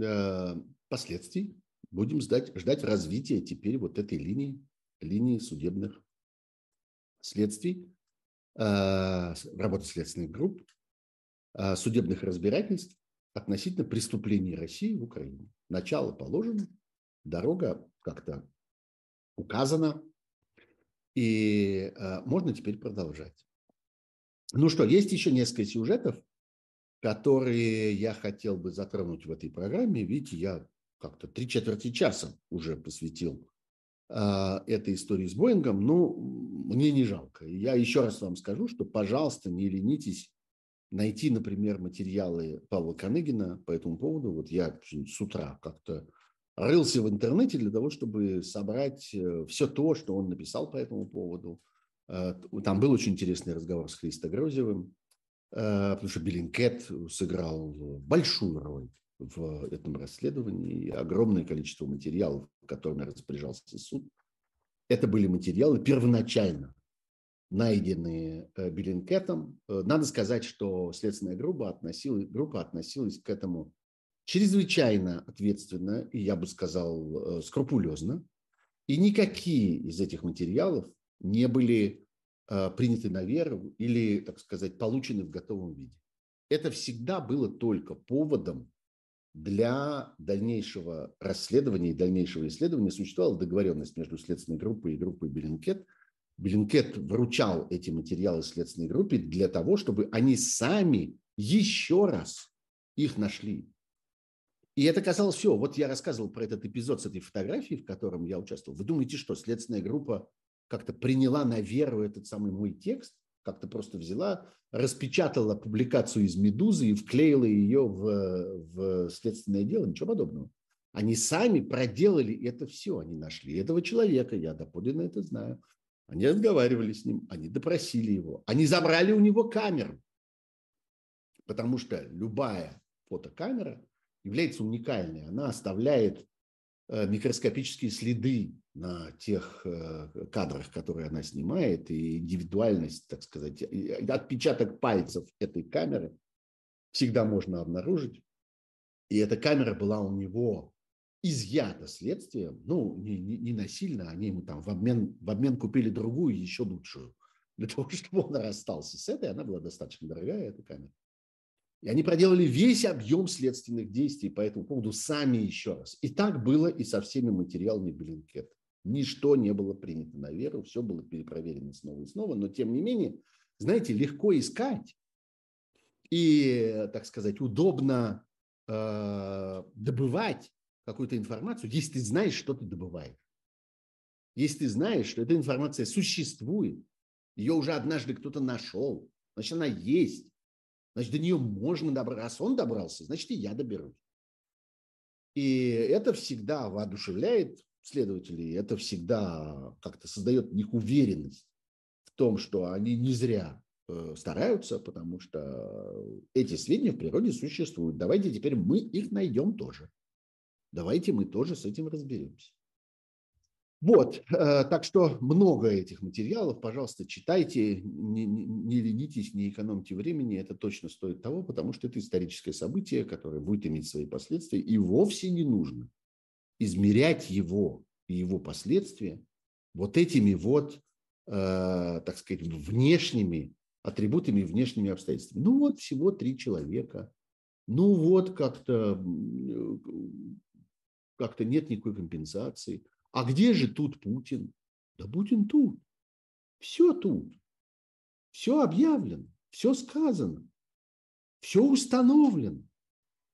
э, последствий, будем ждать, ждать развития теперь вот этой линии, линии судебных следствий, э, работы следственных групп, э, судебных разбирательств относительно преступлений России в Украине. Начало положено, дорога как-то указана, и э, можно теперь продолжать. Ну что, есть еще несколько сюжетов, которые я хотел бы затронуть в этой программе. Видите, я как-то три четверти часа уже посвятил э, этой истории с Боингом. Ну, мне не жалко. Я еще раз вам скажу, что, пожалуйста, не ленитесь найти, например, материалы Павла Коныгина по этому поводу. Вот я с утра как-то рылся в интернете для того, чтобы собрать э, все то, что он написал по этому поводу – там был очень интересный разговор с Христо Грозевым, э, потому что Беллинкет сыграл большую роль в этом расследовании. Огромное количество материалов, которыми распоряжался суд. Это были материалы первоначально найденные э, Bellingcat ом. Надо сказать, что следственная группа относилась, группа относилась к этому чрезвычайно ответственно и, я бы сказал, скрупулезно. И никакие из этих материалов не были э, приняты на веру или, так сказать, получены в готовом виде. Это всегда было только поводом для дальнейшего расследования и дальнейшего исследования. Существовала договоренность между следственной группой и группой Bellingcat. Беллинкет вручал эти материалы следственной группе для того, чтобы они сами еще раз их нашли. И это казалось все. Вот я рассказывал про этот эпизод с этой фотографией, в котором я участвовал. Вы думаете, что следственная группа как-то приняла на веру этот самый мой текст, как-то просто взяла, распечатала публикацию из «Медузы» и вклеила ее в, в следственное дело. Ничего подобного. Они сами проделали это все. Они нашли этого человека, я доподлинно это знаю. Они разговаривали с ним, они допросили его. Они забрали у него камеру. Потому что любая фотокамера является уникальной. Она оставляет Э, микроскопические следы на тех э, кадрах, которые она снимает, и индивидуальность, так сказать, отпечаток пальцев этой камеры всегда можно обнаружить. И эта камера была у него изъята следствием, ну, не, не, не насильно, они ему там в обмен, в обмен купили другую, еще лучшую, <laughs> для того, чтобы он расстался с этой, она была достаточно дорогая, эта камера. И они проделали весь объем следственных действий по этому поводу сами еще раз. И так было и со всеми материалами Блинкет. Ничто не было принято на веру, все было перепроверено снова и снова, но тем не менее, знаете, легко искать и, так сказать, удобно э, добывать какую-то информацию, если ты знаешь, что ты добываешь. Если ты знаешь, что эта информация существует, ее уже однажды кто-то нашел, значит, она есть, Значит, до нее можно добраться. Раз он добрался, значит, и я доберусь. И это всегда воодушевляет следователей, это всегда как-то создает в них уверенность в том, что они не зря э, стараются, потому что эти сведения в природе существуют. Давайте теперь мы их найдем тоже. Давайте мы тоже с этим разберемся. Вот, э, так что много этих материалов, пожалуйста, читайте, не, не, не ленитесь, не экономьте времени, это точно стоит того, потому что это историческое событие, которое будет иметь свои последствия, и вовсе не нужно измерять его и его последствия вот этими вот, э, так сказать, внешними атрибутами, внешними обстоятельствами. Ну вот всего три человека, ну вот как-то э, как-то нет никакой компенсации – а где же тут Путин? Да Путин тут. Все тут. Все объявлено, все сказано, все установлено,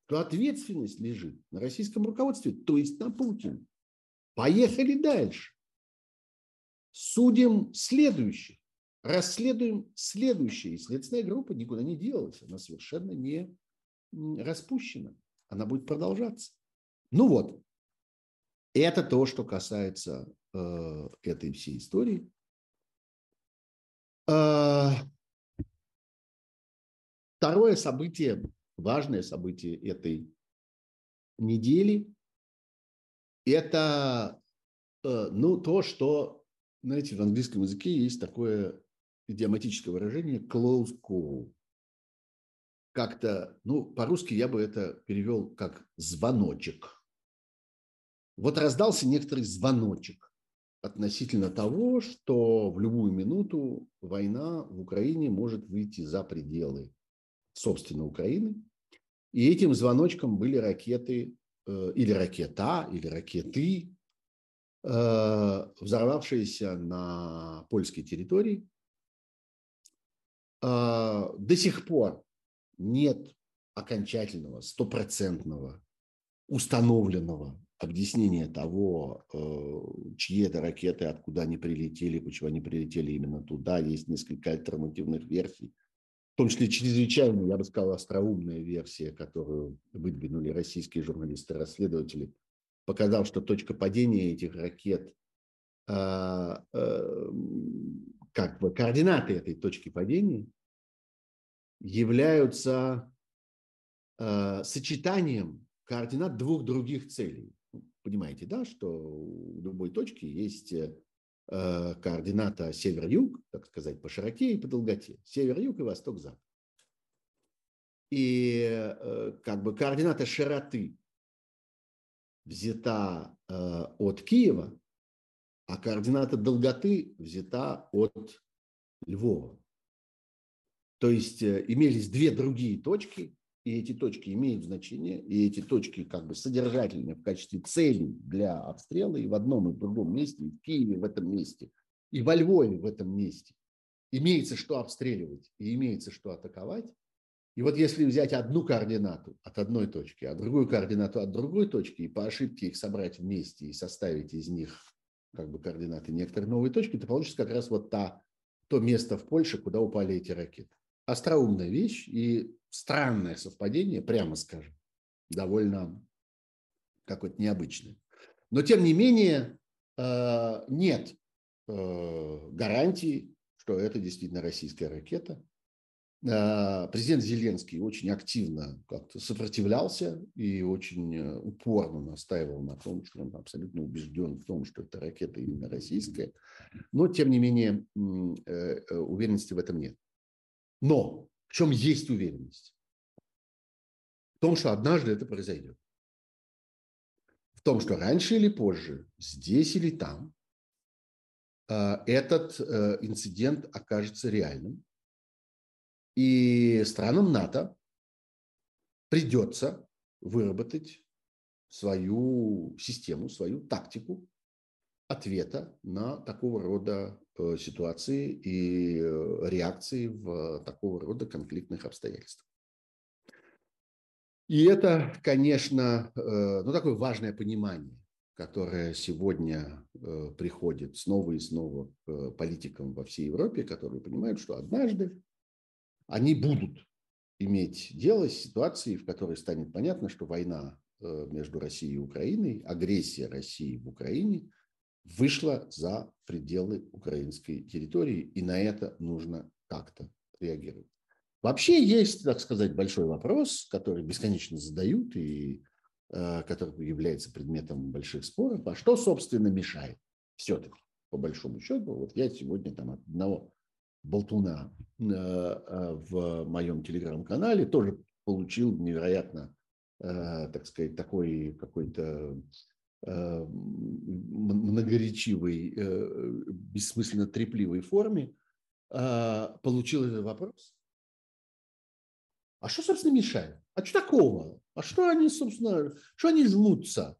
что ответственность лежит на российском руководстве, то есть на Путине. Поехали дальше. Судим следующих расследуем следующее. И следственная группа никуда не делась. Она совершенно не распущена. Она будет продолжаться. Ну вот, это то, что касается э, этой всей истории. Э, второе событие, важное событие этой недели, это э, ну, то, что, знаете, в английском языке есть такое идиоматическое выражение close call. Как-то, ну, по-русски я бы это перевел как звоночек – вот раздался некоторый звоночек относительно того, что в любую минуту война в Украине может выйти за пределы, собственно, Украины. И этим звоночком были ракеты э, или ракета, или ракеты, э, взорвавшиеся на польской территории. Э, до сих пор нет окончательного, стопроцентного, установленного объяснение того, чьи это ракеты, откуда они прилетели, почему они прилетели именно туда. Есть несколько альтернативных версий, в том числе чрезвычайно, я бы сказал, остроумная версия, которую выдвинули российские журналисты-расследователи, показав, что точка падения этих ракет, а, э, как бы координаты этой точки падения являются э, сочетанием координат двух других целей. Понимаете, да, что у любой точки есть э, координата север-юг, так сказать, по широте и по долготе. Север-юг и восток-запад. И э, как бы координата широты взята э, от Киева, а координата долготы взята от Львова. То есть имелись две другие точки, и эти точки имеют значение, и эти точки как бы содержательны в качестве целей для обстрела и в одном и в другом месте, и в Киеве в этом месте, и во Львове в этом месте. Имеется что обстреливать и имеется что атаковать. И вот если взять одну координату от одной точки, а другую координату от другой точки, и по ошибке их собрать вместе и составить из них как бы координаты некоторые новые точки, то получится как раз вот та, то место в Польше, куда упали эти ракеты. Остроумная вещь, и странное совпадение, прямо скажем, довольно какое-то необычное. Но, тем не менее, э, нет э, гарантии, что это действительно российская ракета. Э, президент Зеленский очень активно как-то сопротивлялся и очень упорно настаивал на том, что он абсолютно убежден в том, что эта ракета именно российская. Но, тем не менее, уверенности в этом нет. Но в чем есть уверенность? В том, что однажды это произойдет. В том, что раньше или позже, здесь или там, э, этот э, инцидент окажется реальным. И странам НАТО придется выработать свою систему, свою тактику ответа на такого рода ситуации и э, реакции в такого рода конфликтных обстоятельствах. И это, конечно, э, ну, такое важное понимание, которое сегодня приходит снова и снова к политикам во всей Европе, которые понимают, что однажды они будут иметь дело с ситуацией, в которой станет понятно, что война между Россией и Украиной, агрессия России в Украине вышла за пределы украинской территории, и на это нужно как-то реагировать. Вообще есть, так сказать, большой вопрос, который бесконечно задают и э, который является предметом больших споров. А что, собственно, мешает все-таки, по большому счету? Вот я сегодня там одного болтуна э, э, в моем телеграм-канале тоже получил невероятно, э, так сказать, такой какой-то многоречивой, э, бессмысленно трепливой форме, а, получил этот вопрос. А что, собственно, мешает? А что такого? А что они, собственно, что они жмутся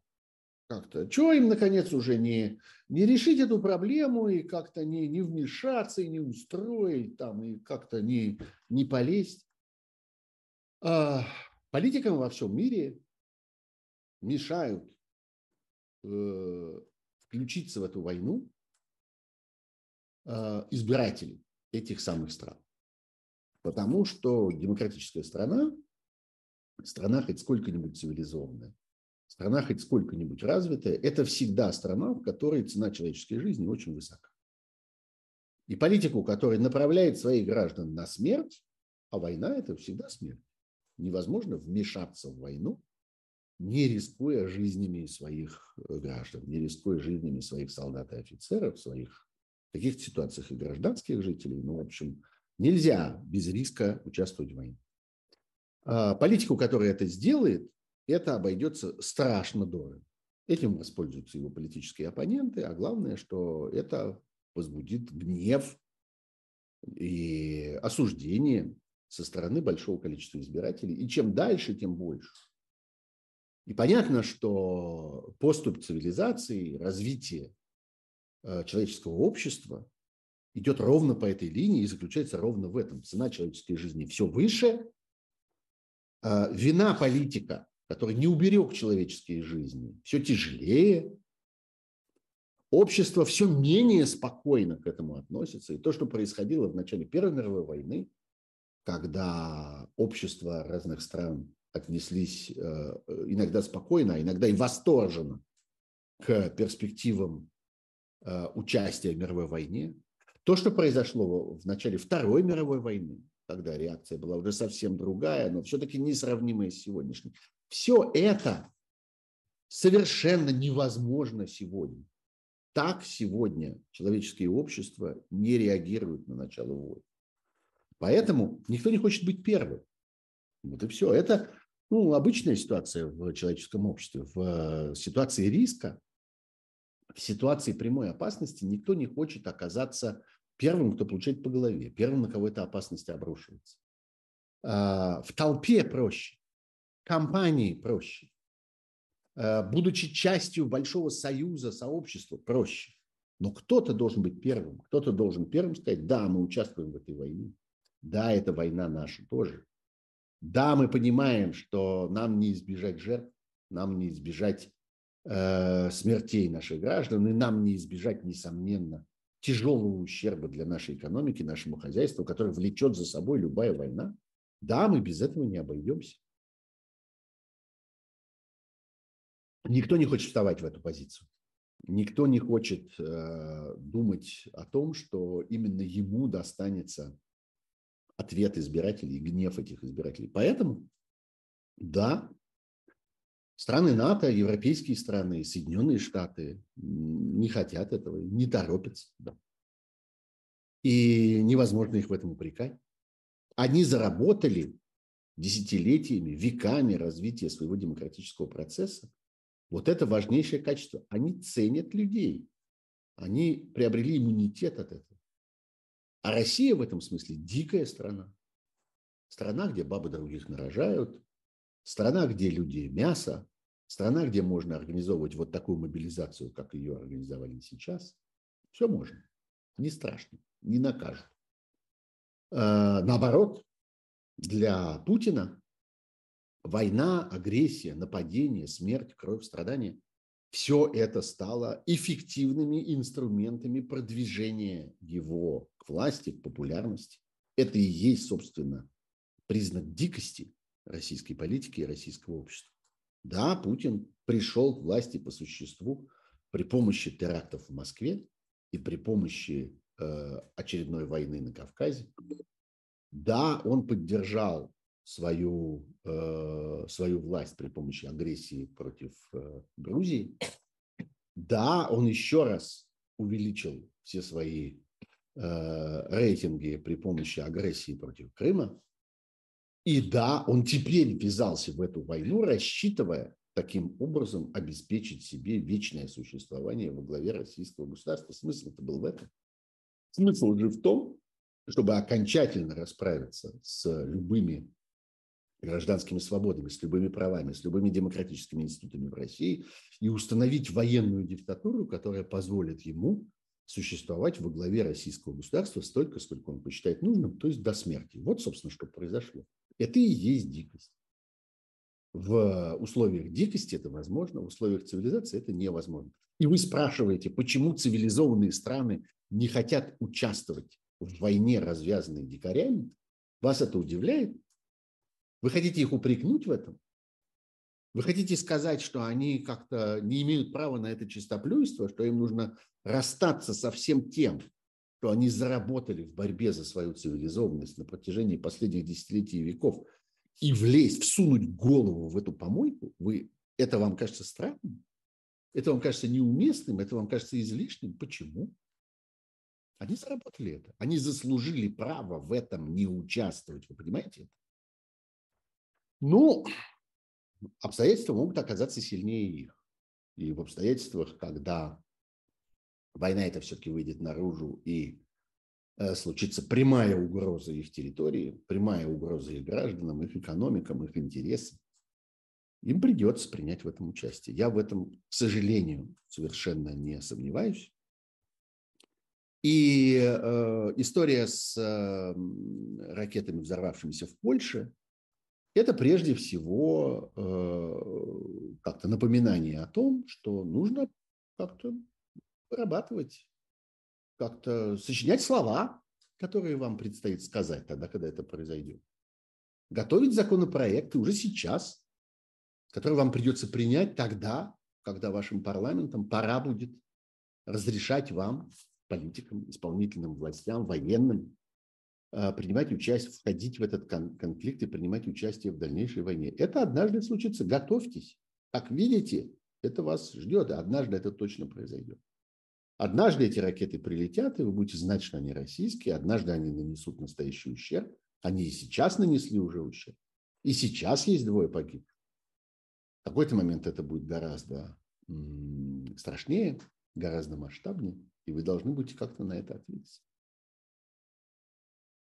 как-то? Чего им, наконец, уже не, не решить эту проблему и как-то не, не вмешаться, и не устроить, там, и как-то не, не полезть? А, политикам во всем мире мешают Э, включиться в эту войну э, избиратели. этих самых стран. Потому что демократическая страна, страна хоть сколько-нибудь цивилизованная, страна хоть сколько-нибудь развитая, это всегда страна, в которой цена человеческой жизни очень высока. И политику, которая направляет своих граждан на смерть, а война – это всегда смерть. Невозможно вмешаться в войну, не рискуя жизнями своих граждан, не рискуя жизнями своих солдат и офицеров, своих в каких-то ситуациях и гражданских жителей. Ну, в общем, нельзя без риска участвовать в войне. А политику, которая это сделает, это обойдется страшно дорого. Этим воспользуются его политические оппоненты, а главное, что это возбудит гнев и осуждение со стороны большого количества избирателей. И чем дальше, тем больше. И понятно, что поступ цивилизации, развитие э, человеческого общества идет ровно по этой линии и заключается ровно в этом. Цена человеческой жизни все выше, а вина политика, который не уберег человеческие жизни, все тяжелее, общество все менее спокойно к этому относится. И то, что происходило в начале Первой мировой войны, когда общества разных стран отнеслись э, иногда спокойно, а иногда и восторженно к перспективам э, участия в мировой войне. То, что произошло в начале Второй мировой войны, когда реакция была уже совсем другая, но все-таки несравнимая с сегодняшней. Все это совершенно невозможно сегодня. Так сегодня человеческие общества не реагируют на начало войны. Поэтому никто не хочет быть первым. Вот и все. Это ну, обычная ситуация в человеческом обществе. В э, ситуации риска, в ситуации прямой опасности никто не хочет оказаться первым, кто получает по голове, первым, на кого эта опасность обрушивается. А, в толпе проще, компании проще. А, будучи частью большого союза, сообщества, проще. Но кто-то должен быть первым, кто-то должен первым сказать, да, мы участвуем в этой войне, да, это война наша тоже. Да, мы понимаем, что нам не избежать жертв, нам не избежать э, смертей наших граждан, и нам не избежать, несомненно, тяжелого ущерба для нашей экономики, нашему хозяйству, который влечет за собой любая война. Да, мы без этого не обойдемся. Никто не хочет вставать в эту позицию. Никто не хочет э, думать о том, что именно ему достанется ответ избирателей гнев этих избирателей. Поэтому, да, страны НАТО, европейские страны, Соединенные Штаты не хотят этого, не торопятся. Да. И невозможно их в этом упрекать. Они заработали десятилетиями, веками развития своего демократического процесса. Вот это важнейшее качество. Они ценят людей. Они приобрели иммунитет от этого. А Россия в этом смысле дикая страна. Страна, где бабы других нарожают, страна, где люди мясо, страна, где можно организовывать вот такую мобилизацию, как ее организовали сейчас. Все можно. Не страшно, не накажут. А, наоборот, для Путина война, агрессия, нападение, смерть, кровь, страдания – все это стало эффективными инструментами продвижения его к власти, к популярности. Это и есть, собственно, признак дикости российской политики и российского общества. Да, Путин пришел к власти по существу при помощи терактов в Москве и при помощи э, очередной войны на Кавказе. Да, он поддержал свою, э, свою власть при помощи агрессии против э, Грузии. Да, он еще раз увеличил все свои э, рейтинги при помощи агрессии против Крыма. И да, он теперь ввязался в эту войну, рассчитывая таким образом обеспечить себе вечное существование во главе российского государства. Смысл-то был в этом. Смысл же в том, чтобы окончательно расправиться с любыми гражданскими свободами, с любыми правами, с любыми демократическими институтами в России и установить военную диктатуру, которая позволит ему существовать во главе российского государства столько, сколько он посчитает нужным, то есть до смерти. Вот, собственно, что произошло. Это и есть дикость. В условиях дикости это возможно, в условиях цивилизации это невозможно. И вы спрашиваете, почему цивилизованные страны не хотят участвовать в войне, развязанной дикарями? Вас это удивляет? Вы хотите их упрекнуть в этом? Вы хотите сказать, что они как-то не имеют права на это чистоплюйство, что им нужно расстаться со всем тем, что они заработали в борьбе за свою цивилизованность на протяжении последних десятилетий и веков, и влезть, всунуть голову в эту помойку, вы, это вам кажется странным? Это вам кажется неуместным? Это вам кажется излишним? Почему? Они заработали это. Они заслужили право в этом не участвовать. Вы понимаете это? Ну, обстоятельства могут оказаться сильнее их. И в обстоятельствах, когда война это все-таки выйдет наружу и э, случится прямая угроза их территории, прямая угроза их гражданам, их экономикам, их интересам, им придется принять в этом участие. Я в этом, к сожалению, совершенно не сомневаюсь. И э, история с э, ракетами, взорвавшимися в Польше, это прежде всего э, как-то напоминание о том, что нужно как-то вырабатывать, как-то сочинять слова, которые вам предстоит сказать тогда, когда это произойдет. Готовить законопроекты уже сейчас, которые вам придется принять тогда, когда вашим парламентом пора будет разрешать вам, политикам, исполнительным властям, военным, принимать участие, входить в этот конфликт и принимать участие в дальнейшей войне. Это однажды случится. Готовьтесь. Как видите, это вас ждет, однажды это точно произойдет. Однажды эти ракеты прилетят, и вы будете знать, что они российские. Однажды они нанесут настоящий ущерб. Они и сейчас нанесли уже ущерб. И сейчас есть двое погибших. В какой-то момент это будет гораздо страшнее, гораздо масштабнее, и вы должны будете как-то на это ответить.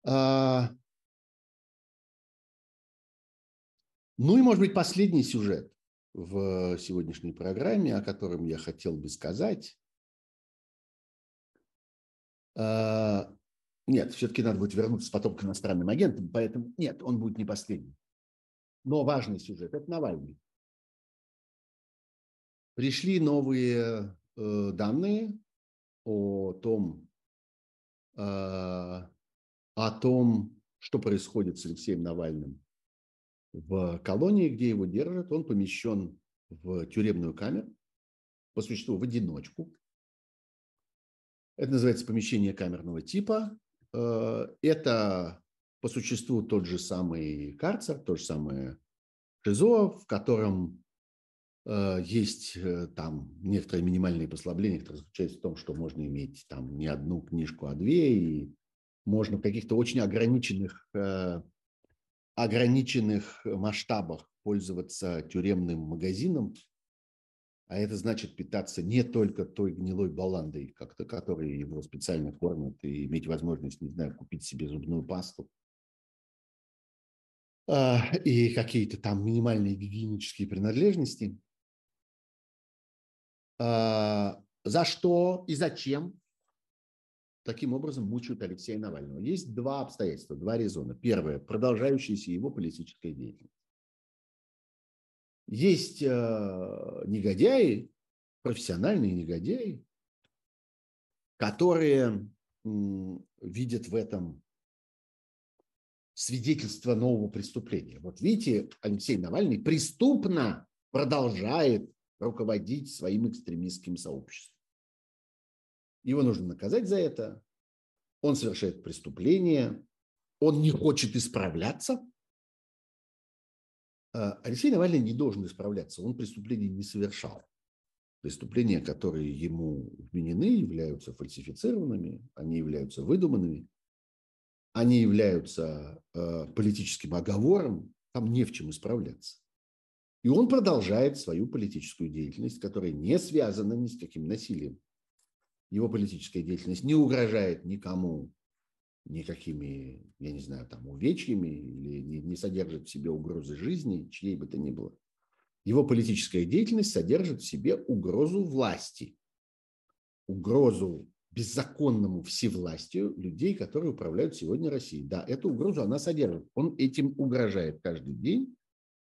А, ну и, может быть, последний сюжет в сегодняшней программе, о котором я хотел бы сказать. А, нет, все-таки надо будет вернуться потом к иностранным агентам, поэтому нет, он будет не последний. Но важный сюжет – это Навальный. Пришли новые э, данные о том, э, о том, что происходит с Алексеем Навальным в колонии, где его держат. Он помещен в тюремную камеру, по существу в одиночку. Это называется помещение камерного типа. Э, это по существу тот же самый карцер, то же самое ШИЗО, в котором э, есть э, там некоторые минимальные послабления, которые заключаются в том, что можно иметь там не одну книжку, а две, и можно в каких-то очень ограниченных, э, ограниченных масштабах пользоваться тюремным магазином, а это значит питаться не только той гнилой баландой, как-то, которой его специально кормят, и иметь возможность, не знаю, купить себе зубную пасту, а, и какие-то там минимальные гигиенические принадлежности. А, за что и зачем таким образом мучают Алексея Навального. Есть два обстоятельства, два резона. Первое – продолжающаяся его политическая деятельность. Есть э, негодяи, профессиональные негодяи, которые видят в этом свидетельство нового преступления. Вот видите, Алексей Навальный преступно продолжает руководить своим экстремистским сообществом. Его нужно наказать за это. Он совершает преступление. Он не хочет исправляться. А Алексей Навальный не должен исправляться. Он преступление не совершал. Преступления, которые ему вменены, являются фальсифицированными, они являются выдуманными, они являются э, политическим оговором, там не в чем исправляться. И он продолжает свою политическую деятельность, которая не связана ни с каким насилием его политическая деятельность не угрожает никому никакими, я не знаю, там, увечьями или не, не содержит в себе угрозы жизни, чьей бы то ни было. Его политическая деятельность содержит в себе угрозу власти, угрозу беззаконному всевластию людей, которые управляют сегодня Россией. Да, эту угрозу она содержит. Он этим угрожает каждый день.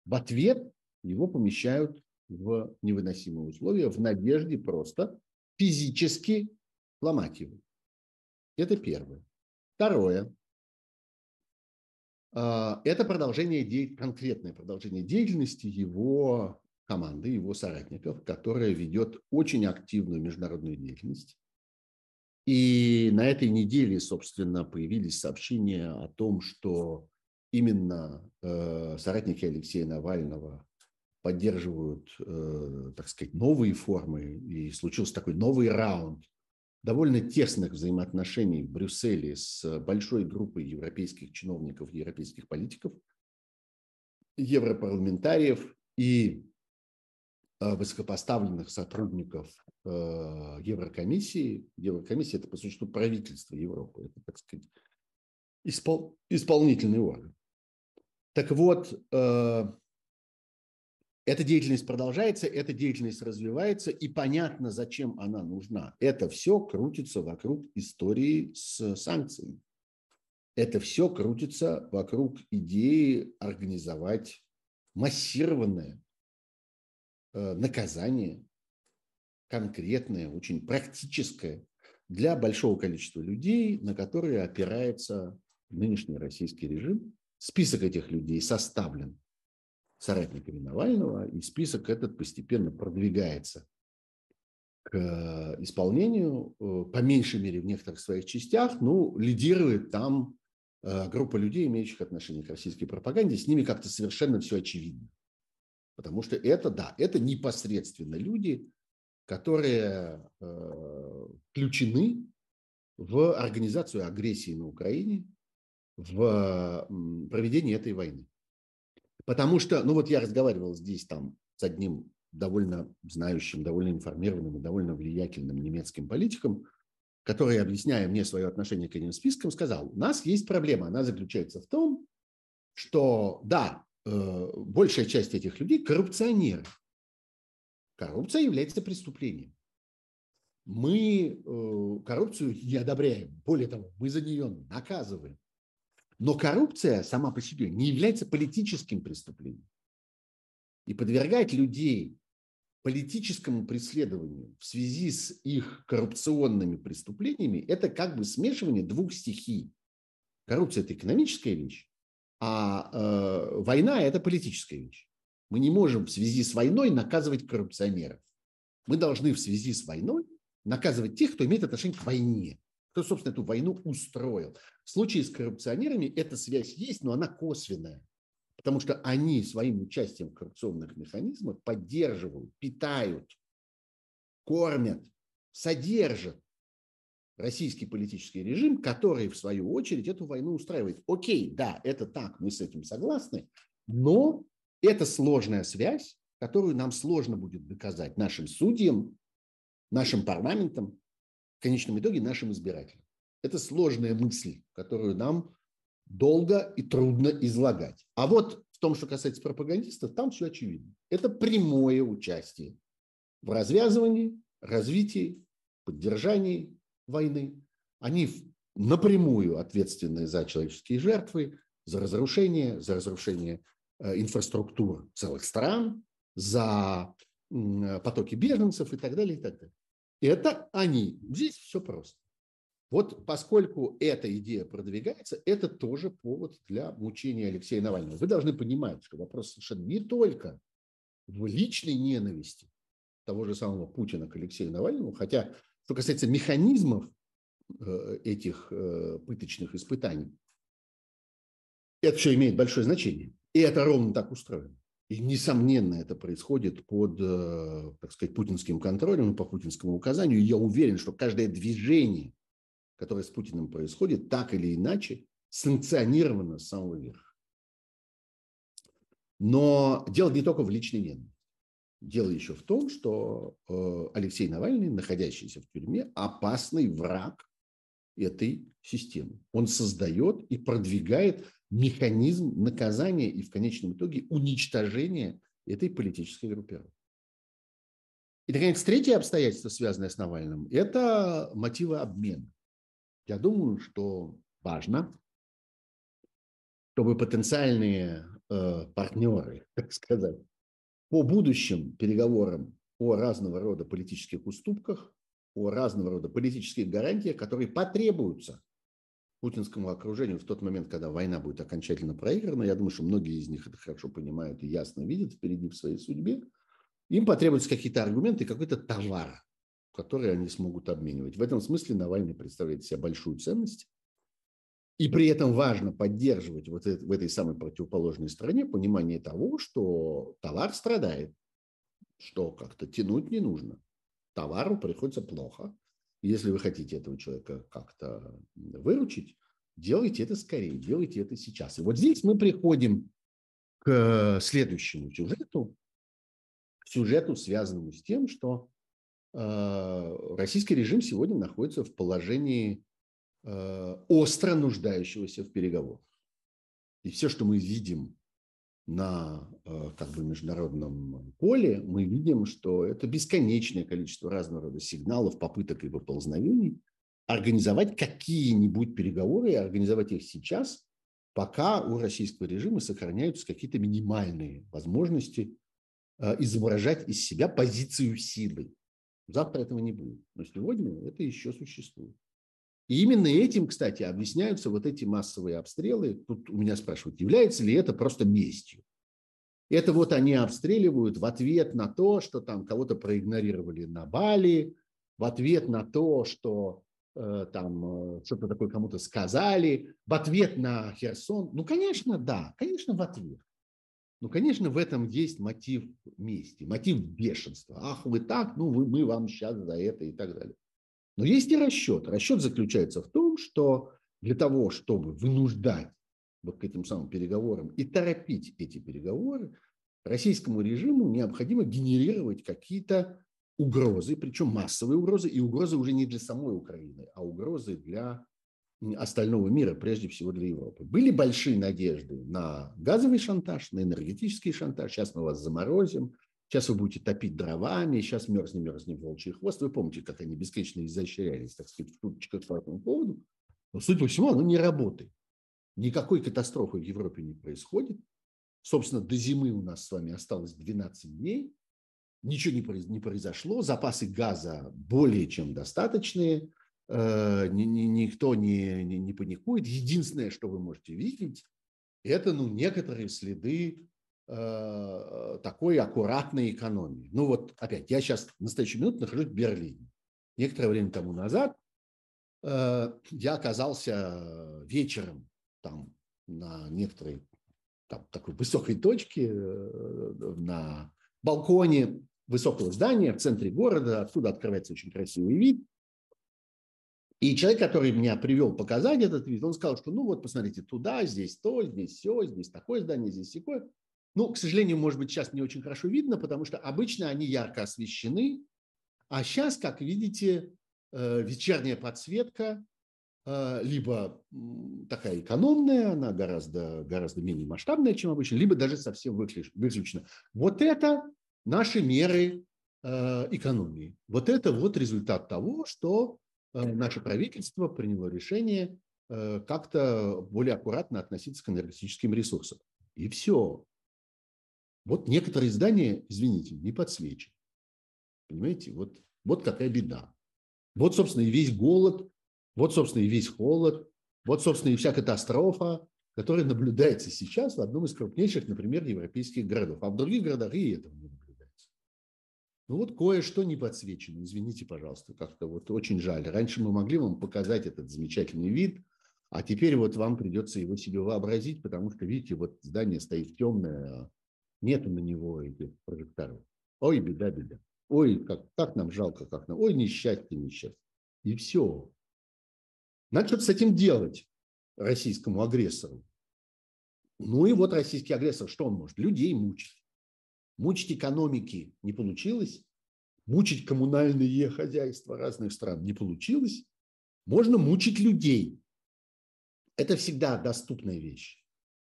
В ответ его помещают в невыносимые условия в надежде просто физически ломать его. Это первое. Второе. А, это продолжение, конкретное продолжение деятельности его команды, его соратников, которая ведет очень активную международную деятельность. И на этой неделе, собственно, появились сообщения о том, что именно э, соратники Алексея Навального поддерживают, э, так сказать, новые формы, и случился такой новый раунд довольно тесных взаимоотношений в Брюсселе с большой группой европейских чиновников, европейских политиков, европарламентариев и э, высокопоставленных сотрудников э, Еврокомиссии. Еврокомиссия – это, по существу, правительство Европы. Это, так сказать, испол, исполнительный орган. Так вот, э, эта деятельность продолжается, эта деятельность развивается, и понятно, зачем она нужна. Это все крутится вокруг истории с санкциями. Это все крутится вокруг идеи организовать массированное э, наказание, конкретное, очень практическое для большого количества людей, на которые опирается нынешний российский режим. Список этих людей составлен соратниками Навального, и список этот постепенно продвигается к э, исполнению, э, по меньшей мере в некоторых своих частях, ну, лидирует там э, группа людей, имеющих отношение к российской пропаганде, с ними как-то совершенно все очевидно. Потому что это, да, это непосредственно люди, которые включены в организацию агрессии на Украине, в проведение этой войны. Потому что, ну вот я разговаривал здесь там с одним довольно знающим, довольно информированным и довольно влиятельным немецким политиком, который, объясняя мне свое отношение к этим спискам, сказал, у нас есть проблема, она заключается в том, что, да, э, большая часть этих людей коррупционеры. Коррупция является преступлением. Мы э, коррупцию не одобряем. Более того, мы за нее наказываем. Но коррупция сама по себе не является политическим преступлением. И подвергать людей политическому преследованию в связи с их коррупционными преступлениями – это как бы смешивание двух стихий. Коррупция – это экономическая вещь, а э, война – это политическая вещь. Мы не можем в связи с войной наказывать коррупционеров. Мы должны в связи с войной наказывать тех, кто имеет отношение к войне кто, собственно, эту войну устроил. В случае с коррупционерами эта связь есть, но она косвенная. Потому что они своим участием в коррупционных механизмах поддерживают, питают, кормят, содержат российский политический режим, который, в свою очередь, эту войну устраивает. Окей, да, это так, мы с этим согласны, но это сложная связь, которую нам сложно будет доказать нашим судьям, нашим парламентам, в конечном итоге нашим избирателям. Это сложная мысль, которую нам долго и трудно излагать. А вот в том, что касается пропагандистов, там все очевидно. Это прямое участие в развязывании, развитии, поддержании войны. Они напрямую ответственны за человеческие жертвы, за разрушение, за разрушение э, инфраструктур целых стран, за потоки беженцев и так далее, и так далее. Это они. Здесь все просто. Вот поскольку эта идея продвигается, это тоже повод для мучения Алексея Навального. Вы должны понимать, что вопрос совершенно не только в личной ненависти того же самого Путина к Алексею Навальному, хотя, что касается механизмов э, этих э, пыточных испытаний, это все имеет большое значение. И это ровно так устроено. И, несомненно, это происходит под, э, так сказать, путинским контролем, по путинскому указанию. И я уверен, что каждое движение, которое с Путиным происходит, так или иначе санкционировано с самого верха. Но дело не только в личной ненависти. Дело еще в том, что э, Алексей Навальный, находящийся в тюрьме, опасный враг этой системы. Он создает и продвигает механизм наказания и в конечном итоге уничтожения этой политической группировки. И, наконец, третье обстоятельство, связанное с Навальным, это мотивы обмена. Я думаю, что важно, чтобы потенциальные э, партнеры, <laughs> так сказать, по будущим переговорам о разного рода политических уступках, о разного рода политических гарантиях, которые потребуются путинскому окружению в тот момент, когда война будет окончательно проиграна, я думаю, что многие из них это хорошо понимают и ясно видят впереди в своей судьбе, им потребуются какие-то аргументы, какой-то товар, который они смогут обменивать. В этом смысле Навальный представляет себе большую ценность. И при этом важно поддерживать вот это, в этой самой противоположной стране понимание того, что товар страдает, что как-то тянуть не нужно. Товару приходится плохо. Если вы хотите этого человека как-то выручить, делайте это скорее, делайте это сейчас. И вот здесь мы приходим к следующему сюжету, к сюжету, связанному с тем, что э, российский режим сегодня находится в положении э, остро нуждающегося в переговорах. И все, что мы видим на э, как бы международном поле, мы видим, что это бесконечное количество разного рода сигналов, попыток и поползновений организовать какие-нибудь переговоры, и организовать их сейчас, пока у российского режима сохраняются какие-то минимальные возможности э, изображать из себя позицию силы. Завтра этого не будет, но сегодня это еще существует. И именно этим, кстати, объясняются вот эти массовые обстрелы. Тут у меня спрашивают, является ли это просто местью? Это вот они обстреливают в ответ на то, что там кого-то проигнорировали на Бали, в ответ на то, что э, там э, что-то такое кому-то сказали, в ответ на Херсон. Ну, конечно, да, конечно, в ответ. Ну, конечно, в этом есть мотив мести, мотив бешенства. Ах, вы так, ну, вы, мы вам сейчас за это и так далее. Но есть и расчет. Расчет заключается в том, что для того, чтобы вынуждать вот к этим самым переговорам и торопить эти переговоры, российскому режиму необходимо генерировать какие-то угрозы, причем массовые угрозы, и угрозы уже не для самой Украины, а угрозы для остального мира, прежде всего для Европы. Были большие надежды на газовый шантаж, на энергетический шантаж. Сейчас мы вас заморозим, Сейчас вы будете топить дровами, сейчас мерзнем, мерзнем волчий хвост. Вы помните, как они бесконечно изощрялись, так сказать, в шуточках по этому поводу. Но, судя по всему, оно не работает. Никакой катастрофы в Европе не происходит. Собственно, до зимы у нас с вами осталось 12 дней. Ничего не произошло. Запасы газа более чем достаточные. Э, никто не, не, не паникует. Единственное, что вы можете видеть, это ну, некоторые следы такой аккуратной экономии. Ну вот опять, я сейчас в настоящую минуту нахожусь в Берлине. Некоторое время тому назад э, я оказался вечером там на некоторой там, такой высокой точке э, на балконе высокого здания в центре города, откуда открывается очень красивый вид. И человек, который меня привел показать этот вид, он сказал, что ну вот посмотрите, туда, здесь то, здесь все, здесь такое здание, здесь такое. Ну, к сожалению, может быть, сейчас не очень хорошо видно, потому что обычно они ярко освещены, а сейчас, как видите, э, вечерняя подсветка э, либо такая экономная, она гораздо, гораздо менее масштабная, чем обычно, либо даже совсем выключена. Вот это наши меры э, экономии. Вот это вот результат того, что наше правительство приняло решение как-то более аккуратно относиться к энергетическим ресурсам. И все. Вот некоторые здания, извините, не подсвечены. Понимаете, вот, вот какая беда. Вот, собственно, и весь голод, вот, собственно, и весь холод, вот, собственно, и вся катастрофа, которая наблюдается сейчас в одном из крупнейших, например, европейских городов. А в других городах и этого не наблюдается. Ну вот кое-что не подсвечено, извините, пожалуйста, как-то вот очень жаль. Раньше мы могли вам показать этот замечательный вид, а теперь вот вам придется его себе вообразить, потому что, видите, вот здание стоит темное, Нету на него этих прожекторов. Ой, беда, беда. Ой, как, как нам жалко, как нам. Ой, несчастье, несчастье. И все. Надо что-то с этим делать российскому агрессору. Ну и вот российский агрессор, что он может? Людей мучить. Мучить экономики не получилось. Мучить коммунальные хозяйства разных стран не получилось. Можно мучить людей. Это всегда доступная вещь.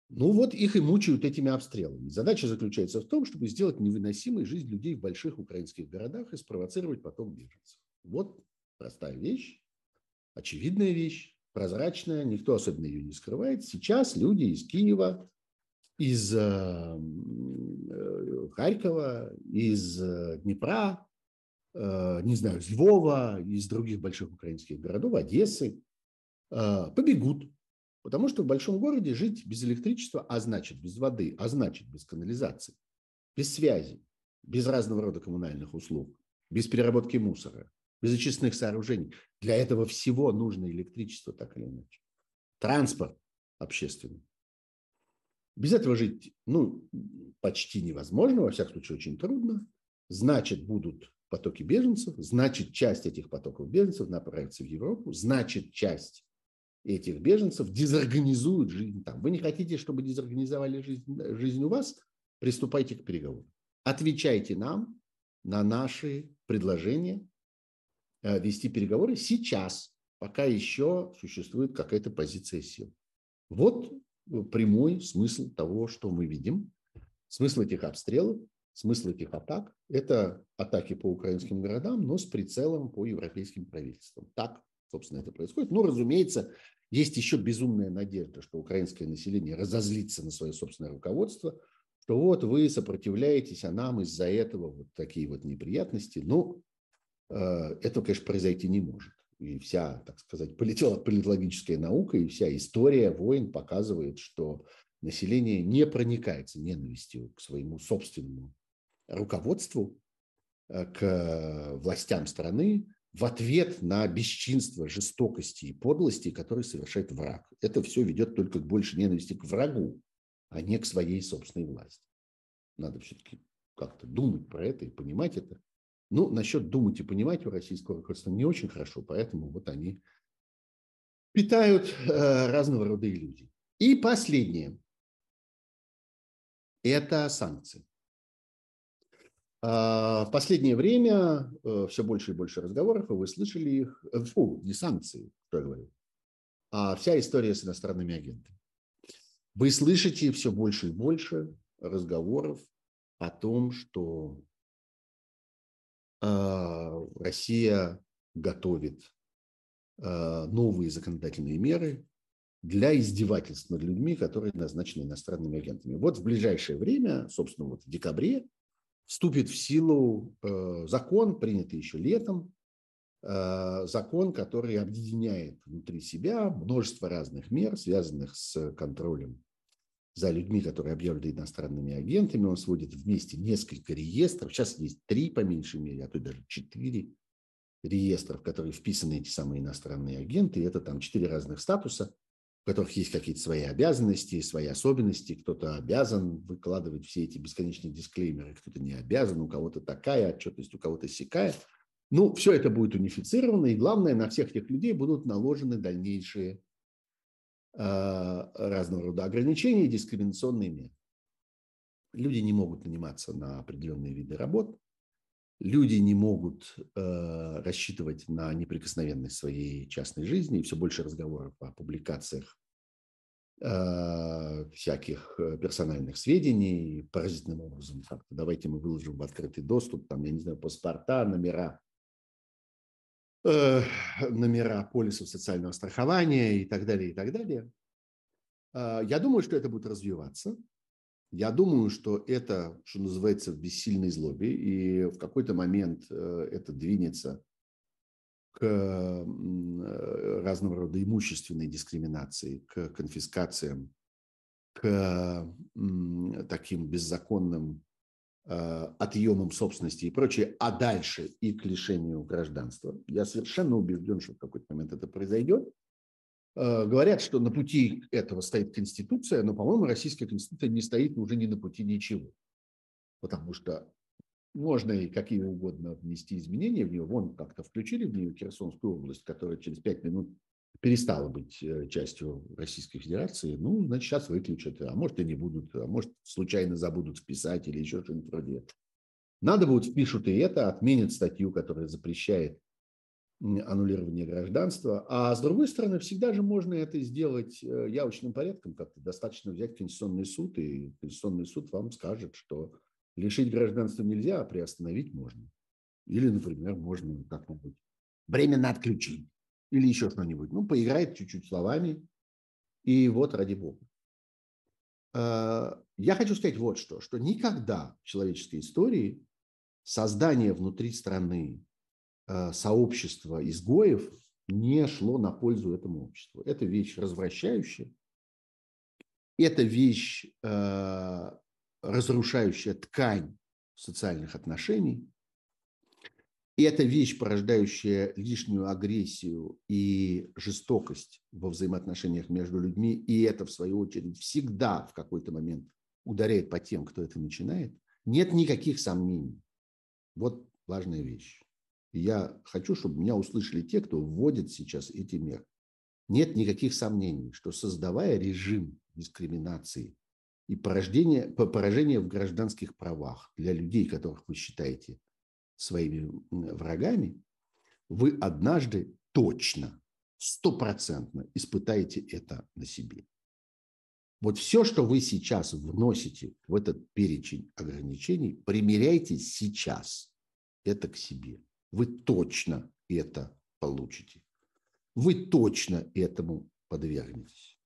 Ну вот их и мучают этими обстрелами. Задача заключается в том, чтобы сделать невыносимой жизнь людей в больших украинских городах и спровоцировать поток беженцев. Вот простая вещь, очевидная вещь, прозрачная, никто особенно ее не скрывает. Сейчас люди из Киева, из э, э, Харькова, из э, Днепра, не знаю, из Львова, из других больших украинских городов, Одессы, побегут, потому что в большом городе жить без электричества, а значит без воды, а значит без канализации, без связи, без разного рода коммунальных услуг, без переработки мусора, без очистных сооружений. Для этого всего нужно электричество, так или иначе. Транспорт общественный. Без этого жить, ну, почти невозможно, во всяком случае, очень трудно. Значит, будут потоки беженцев, значит, часть этих потоков беженцев направится в Европу, значит, часть этих беженцев дезорганизуют жизнь там. Вы не хотите, чтобы дезорганизовали жизнь, жизнь у вас? Приступайте к переговорам. Отвечайте нам на наши предложения э, вести переговоры сейчас, пока еще существует какая-то позиция сил. Вот прямой смысл того, что мы видим. Смысл этих обстрелов, смысл этих атак – это атаки по украинским городам, но с прицелом по европейским правительствам. Так, собственно, это происходит. Ну, разумеется, есть еще безумная надежда, что украинское население разозлится на свое собственное руководство, что вот вы сопротивляетесь, а нам из-за этого вот такие вот неприятности. Ну, э, этого, конечно, произойти не может. И вся, так сказать, политологическая наука и вся история войн показывает, что население не проникается ненавистью к своему собственному руководству, э, к властям страны, в ответ на бесчинство, жестокости и подлости, которые совершает враг. Это все ведет только к большей ненависти к врагу, а не к своей собственной власти. Надо все-таки как-то думать про это и понимать это. Ну, насчет думать и понимать у российского руководства не очень хорошо, поэтому вот они питают э, разного рода иллюзии. И последнее – это санкции. А, в последнее время э, все больше и больше разговоров, и вы слышали их, э, фу, не санкции, что я говорю, а вся история с иностранными агентами. Вы слышите все больше и больше разговоров о том, что а, Россия готовит а, новые законодательные меры для издевательств над людьми, которые назначены иностранными агентами. Вот в ближайшее время, собственно, вот в декабре, вступит в силу э, закон, принятый еще летом, э, закон, который объединяет внутри себя множество разных мер, связанных с контролем за людьми, которые объявлены иностранными агентами. Он сводит вместе несколько реестров. Сейчас есть три, по меньшей мере, а то даже четыре реестров, в которые вписаны эти самые иностранные агенты. Это там четыре разных статуса – которых есть какие-то свои обязанности, свои особенности. Кто-то обязан выкладывать все эти бесконечные дисклеймеры, кто-то не обязан, у кого-то такая отчетность, у кого-то сякая. Ну, все это будет унифицировано, и главное, на всех этих людей будут наложены дальнейшие э, разного рода ограничения и дискриминационные меры. Люди не могут наниматься на определенные виды работ, люди не могут э, рассчитывать на неприкосновенность своей частной жизни, и все больше разговоров о публикациях э, всяких э, персональных сведений паразитным образом. Как-то давайте мы выложим в открытый доступ, там, я не знаю, паспорта, номера, э, номера полисов социального страхования и так далее, и так далее. Э, я думаю, что это будет развиваться. Я думаю, что это, что называется, в бессильной злобе, и в какой-то момент э, это двинется к э, разного рода имущественной дискриминации, к конфискациям, к таким беззаконным э, отъемам собственности и прочее, а дальше и к лишению гражданства. Я совершенно убежден, что в какой-то момент это произойдет. Э, говорят, что на пути этого стоит Конституция, но, по-моему, российская Конституция не стоит уже не на пути ничего. Потому что можно и какие угодно внести изменения в нее. Вон как-то включили в нее Херсонскую область, которая через пять минут перестала быть э, частью Российской Федерации. Ну, значит, сейчас выключат. А может, и не будут. А может, случайно забудут вписать или еще что-нибудь вроде этого. Надо будет впишут и это, отменят статью, которая запрещает аннулирование гражданства. А с другой стороны, всегда же можно это сделать э, явочным порядком, как-то достаточно взять Конституционный суд, и Конституционный суд вам скажет, что лишить гражданства нельзя, а приостановить можно. Или, например, можно как-нибудь временно отключить. Или еще что-нибудь. Ну, поиграет чуть-чуть словами. И вот ради бога. А, я хочу сказать вот что, что никогда в человеческой истории создание внутри страны Э, сообщества изгоев не шло на пользу этому обществу. Это вещь развращающая, это вещь, э, разрушающая ткань социальных отношений, и это вещь, порождающая лишнюю агрессию и жестокость во взаимоотношениях между людьми, и это, в свою очередь, всегда в какой-то момент ударяет по тем, кто это начинает, нет никаких сомнений. Вот важная вещь. Я хочу, чтобы меня услышали те, кто вводит сейчас эти меры. Нет никаких сомнений, что создавая режим дискриминации и порождение, поражение в гражданских правах для людей, которых вы считаете своими врагами, вы однажды точно, стопроцентно испытаете это на себе. Вот все, что вы сейчас вносите в этот перечень ограничений, примеряйте сейчас это к себе. Вы точно это получите. Вы точно этому подвергнетесь.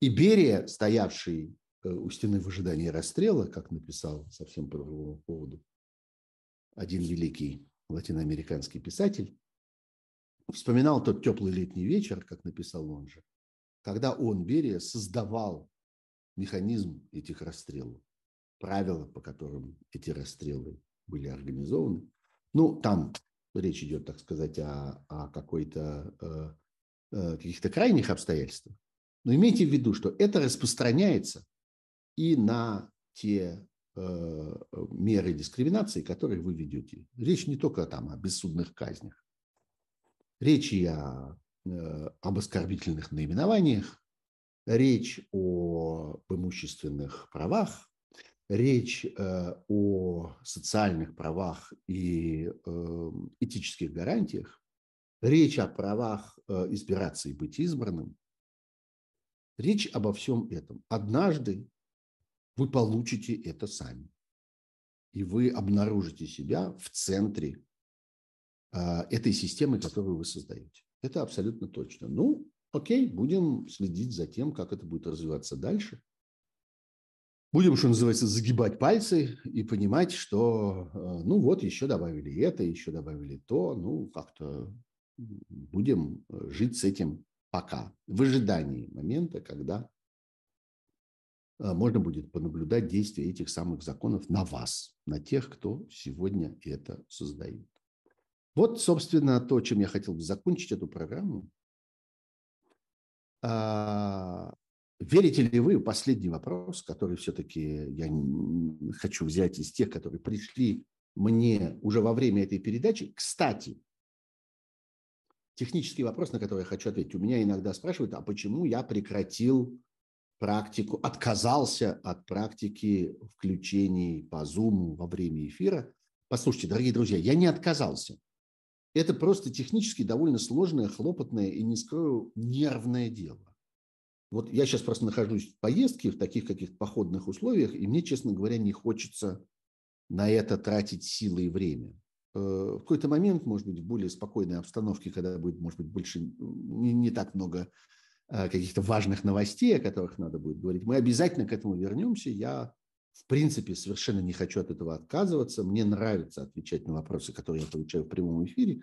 И Берия, стоявший э, у стены в ожидании расстрела, как написал совсем по другому поводу один великий латиноамериканский писатель, вспоминал тот теплый летний вечер, как написал он же, когда он, Берия, создавал механизм этих расстрелов, правила, по которым эти расстрелы были организованы. Ну, там речь идет, так сказать, о, о какой-то э, э, каких-то крайних обстоятельствах. Но имейте в виду, что это распространяется и на те э, меры дискриминации, которые вы ведете. Речь не только там о бессудных казнях. Речь и о Э, об оскорбительных наименованиях, речь о имущественных правах, речь э, о социальных правах и э, этических гарантиях, речь о правах избираться и быть избранным, речь обо всем этом. Однажды вы получите это сами, и вы обнаружите себя в центре этой системы, которую вы создаете. Это абсолютно точно. Ну, окей, будем следить за тем, как это будет развиваться дальше. Будем, что называется, загибать пальцы и понимать, что, э, ну вот, еще добавили это, еще добавили то, ну, как-то будем э, жить с этим пока, в ожидании момента, когда э, можно будет понаблюдать действие этих самых законов на вас, на тех, кто сегодня это создает. Вот, собственно, то, чем я хотел бы закончить эту программу. А, верите ли вы, последний вопрос, который все-таки я хочу взять из тех, которые пришли мне уже во время этой передачи. Кстати, технический вопрос, на который я хочу ответить. У меня иногда спрашивают, а почему я прекратил практику, отказался от практики включений по Zoom во время эфира. Послушайте, дорогие друзья, я не отказался. Это просто технически довольно сложное, хлопотное и, не скрою, нервное дело. Вот я сейчас просто нахожусь в поездке, в таких каких-то походных условиях, и мне, честно говоря, не хочется на это тратить силы и время. Э, в какой-то момент, может быть, в более спокойной обстановке, когда будет, может быть, больше не, не так много э, каких-то важных новостей, о которых надо будет говорить, мы обязательно к этому вернемся. Я в принципе, совершенно не хочу от этого отказываться. Мне нравится отвечать на вопросы, которые я получаю в прямом эфире.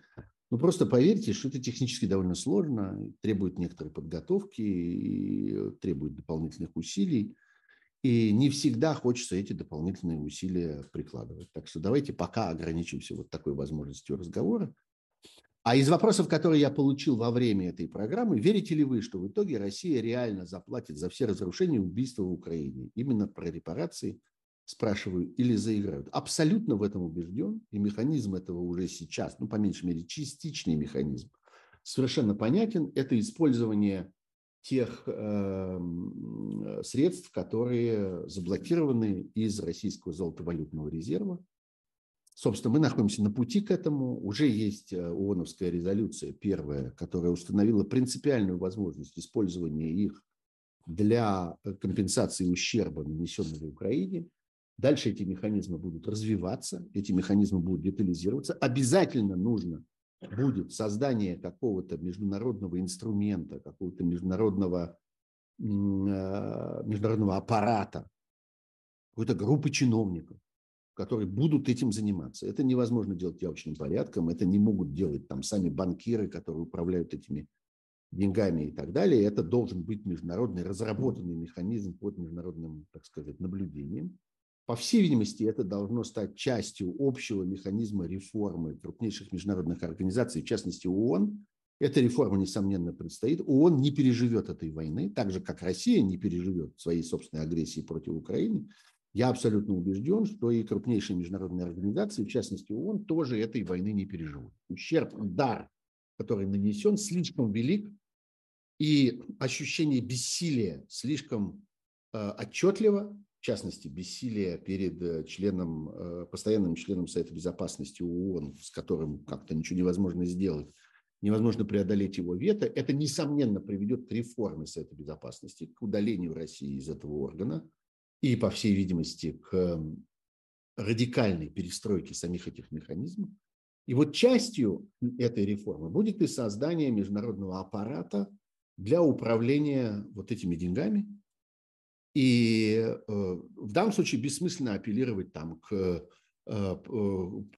Но просто поверьте, что это технически довольно сложно, требует некоторой подготовки, и требует дополнительных усилий. И не всегда хочется эти дополнительные усилия прикладывать. Так что давайте пока ограничимся вот такой возможностью разговора. А из вопросов, которые я получил во время этой программы, верите ли вы, что в итоге Россия реально заплатит за все разрушения и убийства в Украине? Именно про репарации спрашиваю, или заиграют. Абсолютно в этом убежден, и механизм этого уже сейчас, ну, по меньшей мере, частичный механизм, совершенно понятен. Это использование тех э, средств, которые заблокированы из российского золотовалютного резерва, Собственно, мы находимся на пути к этому. Уже есть э, ООНовская резолюция, первая, которая установила принципиальную возможность использования их для э, компенсации ущерба, нанесенного Украине. Дальше эти механизмы будут развиваться, эти механизмы будут детализироваться. Обязательно нужно будет создание какого-то международного инструмента, какого-то международного, э, международного аппарата, какой-то группы чиновников, которые будут этим заниматься. Это невозможно делать явочным порядком, это не могут делать там сами банкиры, которые управляют этими деньгами и так далее. Это должен быть международный разработанный механизм под международным, так сказать, наблюдением. По всей видимости, это должно стать частью общего механизма реформы крупнейших международных организаций, в частности ООН. Эта реформа, несомненно, предстоит. ООН не переживет этой войны, так же, как Россия не переживет своей собственной агрессии против Украины. Я абсолютно убежден, что и крупнейшие международные организации, в частности ООН, тоже этой войны не переживут. Ущерб, удар, который нанесен, слишком велик, и ощущение бессилия слишком э, отчетливо, в частности, бессилие перед э, членом, э, постоянным членом Совета Безопасности ООН, с которым как-то ничего невозможно сделать, невозможно преодолеть его вето, это, несомненно, приведет к реформе Совета Безопасности, к удалению России из этого органа и, по всей видимости, к радикальной перестройке самих этих механизмов. И вот частью этой реформы будет и создание международного аппарата для управления вот этими деньгами – и э, в данном случае бессмысленно апеллировать там к э, э,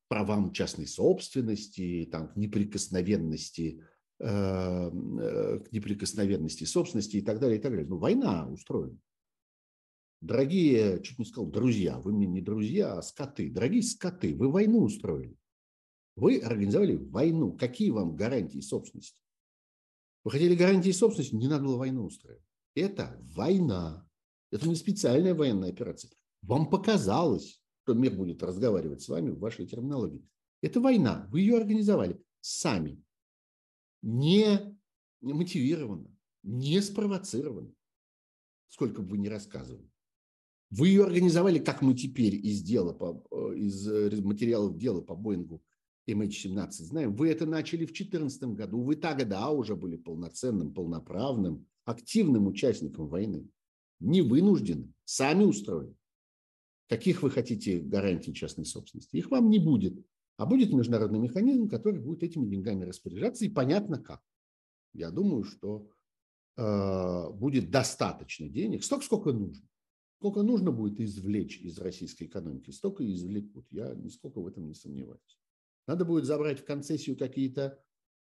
правам частной собственности, там, к неприкосновенности, к неприкосновенности собственности и так далее, и так далее. Ну, война устроена. Дорогие, чуть не сказал, друзья, вы мне не друзья, а скоты. Дорогие скоты, вы войну устроили. Вы организовали войну. Какие вам гарантии собственности? Вы хотели гарантии собственности, не надо было войну устраивать. Это война. Это не специальная военная операция. Вам показалось, что мир будет разговаривать с вами в вашей терминологии. Это война. Вы ее организовали сами. Не мотивированно, не спровоцированно. Сколько бы вы ни рассказывали. Вы ее организовали, как мы теперь из, дела по, э, из э, материалов дела по Боингу MH17 знаем. Вы это начали в 2014 году. Вы тогда уже были полноценным, полноправным, активным участником войны не вынуждены, сами устроены. Каких вы хотите гарантий частной собственности? Их вам не будет. А будет международный механизм, который будет этими деньгами распоряжаться, и понятно как. Я думаю, что э, будет достаточно денег, столько, сколько нужно. Сколько нужно будет извлечь из российской экономики, столько и извлекут. Я нисколько в этом не сомневаюсь. Надо будет забрать в концессию какие-то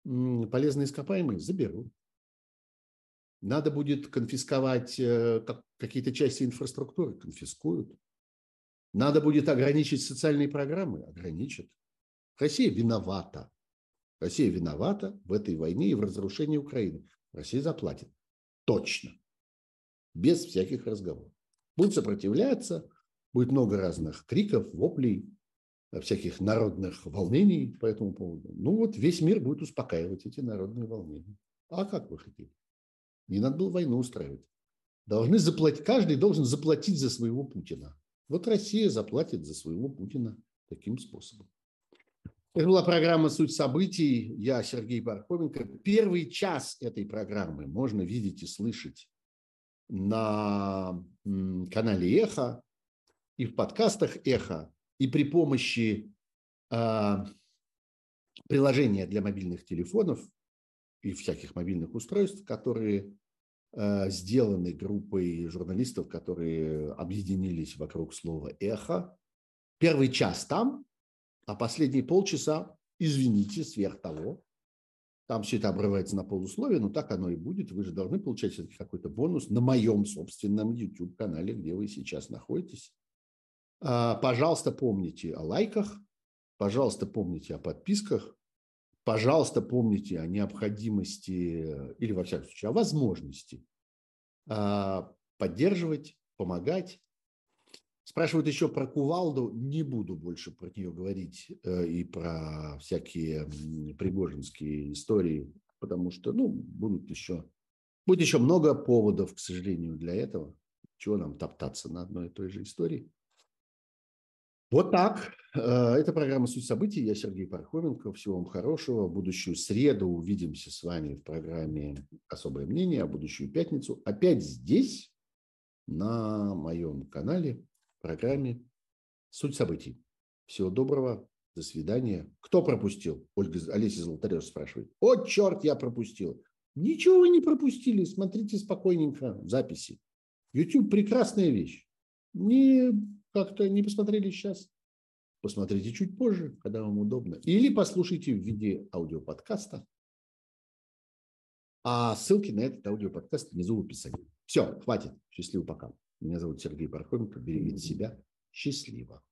полезные ископаемые, заберут. Надо будет конфисковать э, какие-то части инфраструктуры, конфискуют. Надо будет ограничить социальные программы, ограничат. Россия виновата. Россия виновата в этой войне и в разрушении Украины. Россия заплатит. Точно. Без всяких разговоров. Будут сопротивляться, будет много разных криков, воплей, всяких народных волнений по этому поводу. Ну вот весь мир будет успокаивать эти народные волнения. А как вы хотите? Не надо было войну устраивать. Должны заплатить, каждый должен заплатить за своего Путина. Вот Россия заплатит за своего Путина таким способом. Это была программа «Суть событий». Я Сергей Пархоменко. Первый час этой программы можно видеть и слышать на канале «Эхо» и в подкастах «Эхо», и при помощи э, приложения для мобильных телефонов и всяких мобильных устройств, которые Э, сделаны группой журналистов, которые объединились вокруг слова «эхо». Первый час там, а последние полчаса, извините, сверх того. Там все это обрывается на полусловие, но так оно и будет. Вы же должны получать какой-то бонус на моем собственном YouTube-канале, где вы сейчас находитесь. А, пожалуйста, помните о лайках, пожалуйста, помните о подписках, пожалуйста, помните о необходимости или, во всяком случае, о возможности а, поддерживать, помогать. Спрашивают еще про кувалду. Не буду больше про нее говорить э, и про всякие пригожинские истории, потому что ну, будут еще, будет еще много поводов, к сожалению, для этого. Чего нам топтаться на одной и той же истории. Вот так. Э, это программа «Суть событий». Я Сергей Пархоменко. Всего вам хорошего. Будущую среду увидимся с вами в программе «Особое мнение», а будущую пятницу опять здесь, на моем канале, в программе «Суть событий». Всего доброго. До свидания. Кто пропустил? Ольга Олеся Золотарев спрашивает. О, черт, я пропустил. Ничего вы не пропустили. Смотрите спокойненько записи. YouTube – прекрасная вещь. Не как-то не посмотрели сейчас. посмотрите чуть позже, когда вам удобно. Или послушайте в виде аудиоподкаста. А ссылки на этот аудиоподкаст внизу в описании. Все, хватит. Счастливо пока. Меня зовут Сергей Пархоменко. Берегите себя. Счастливо.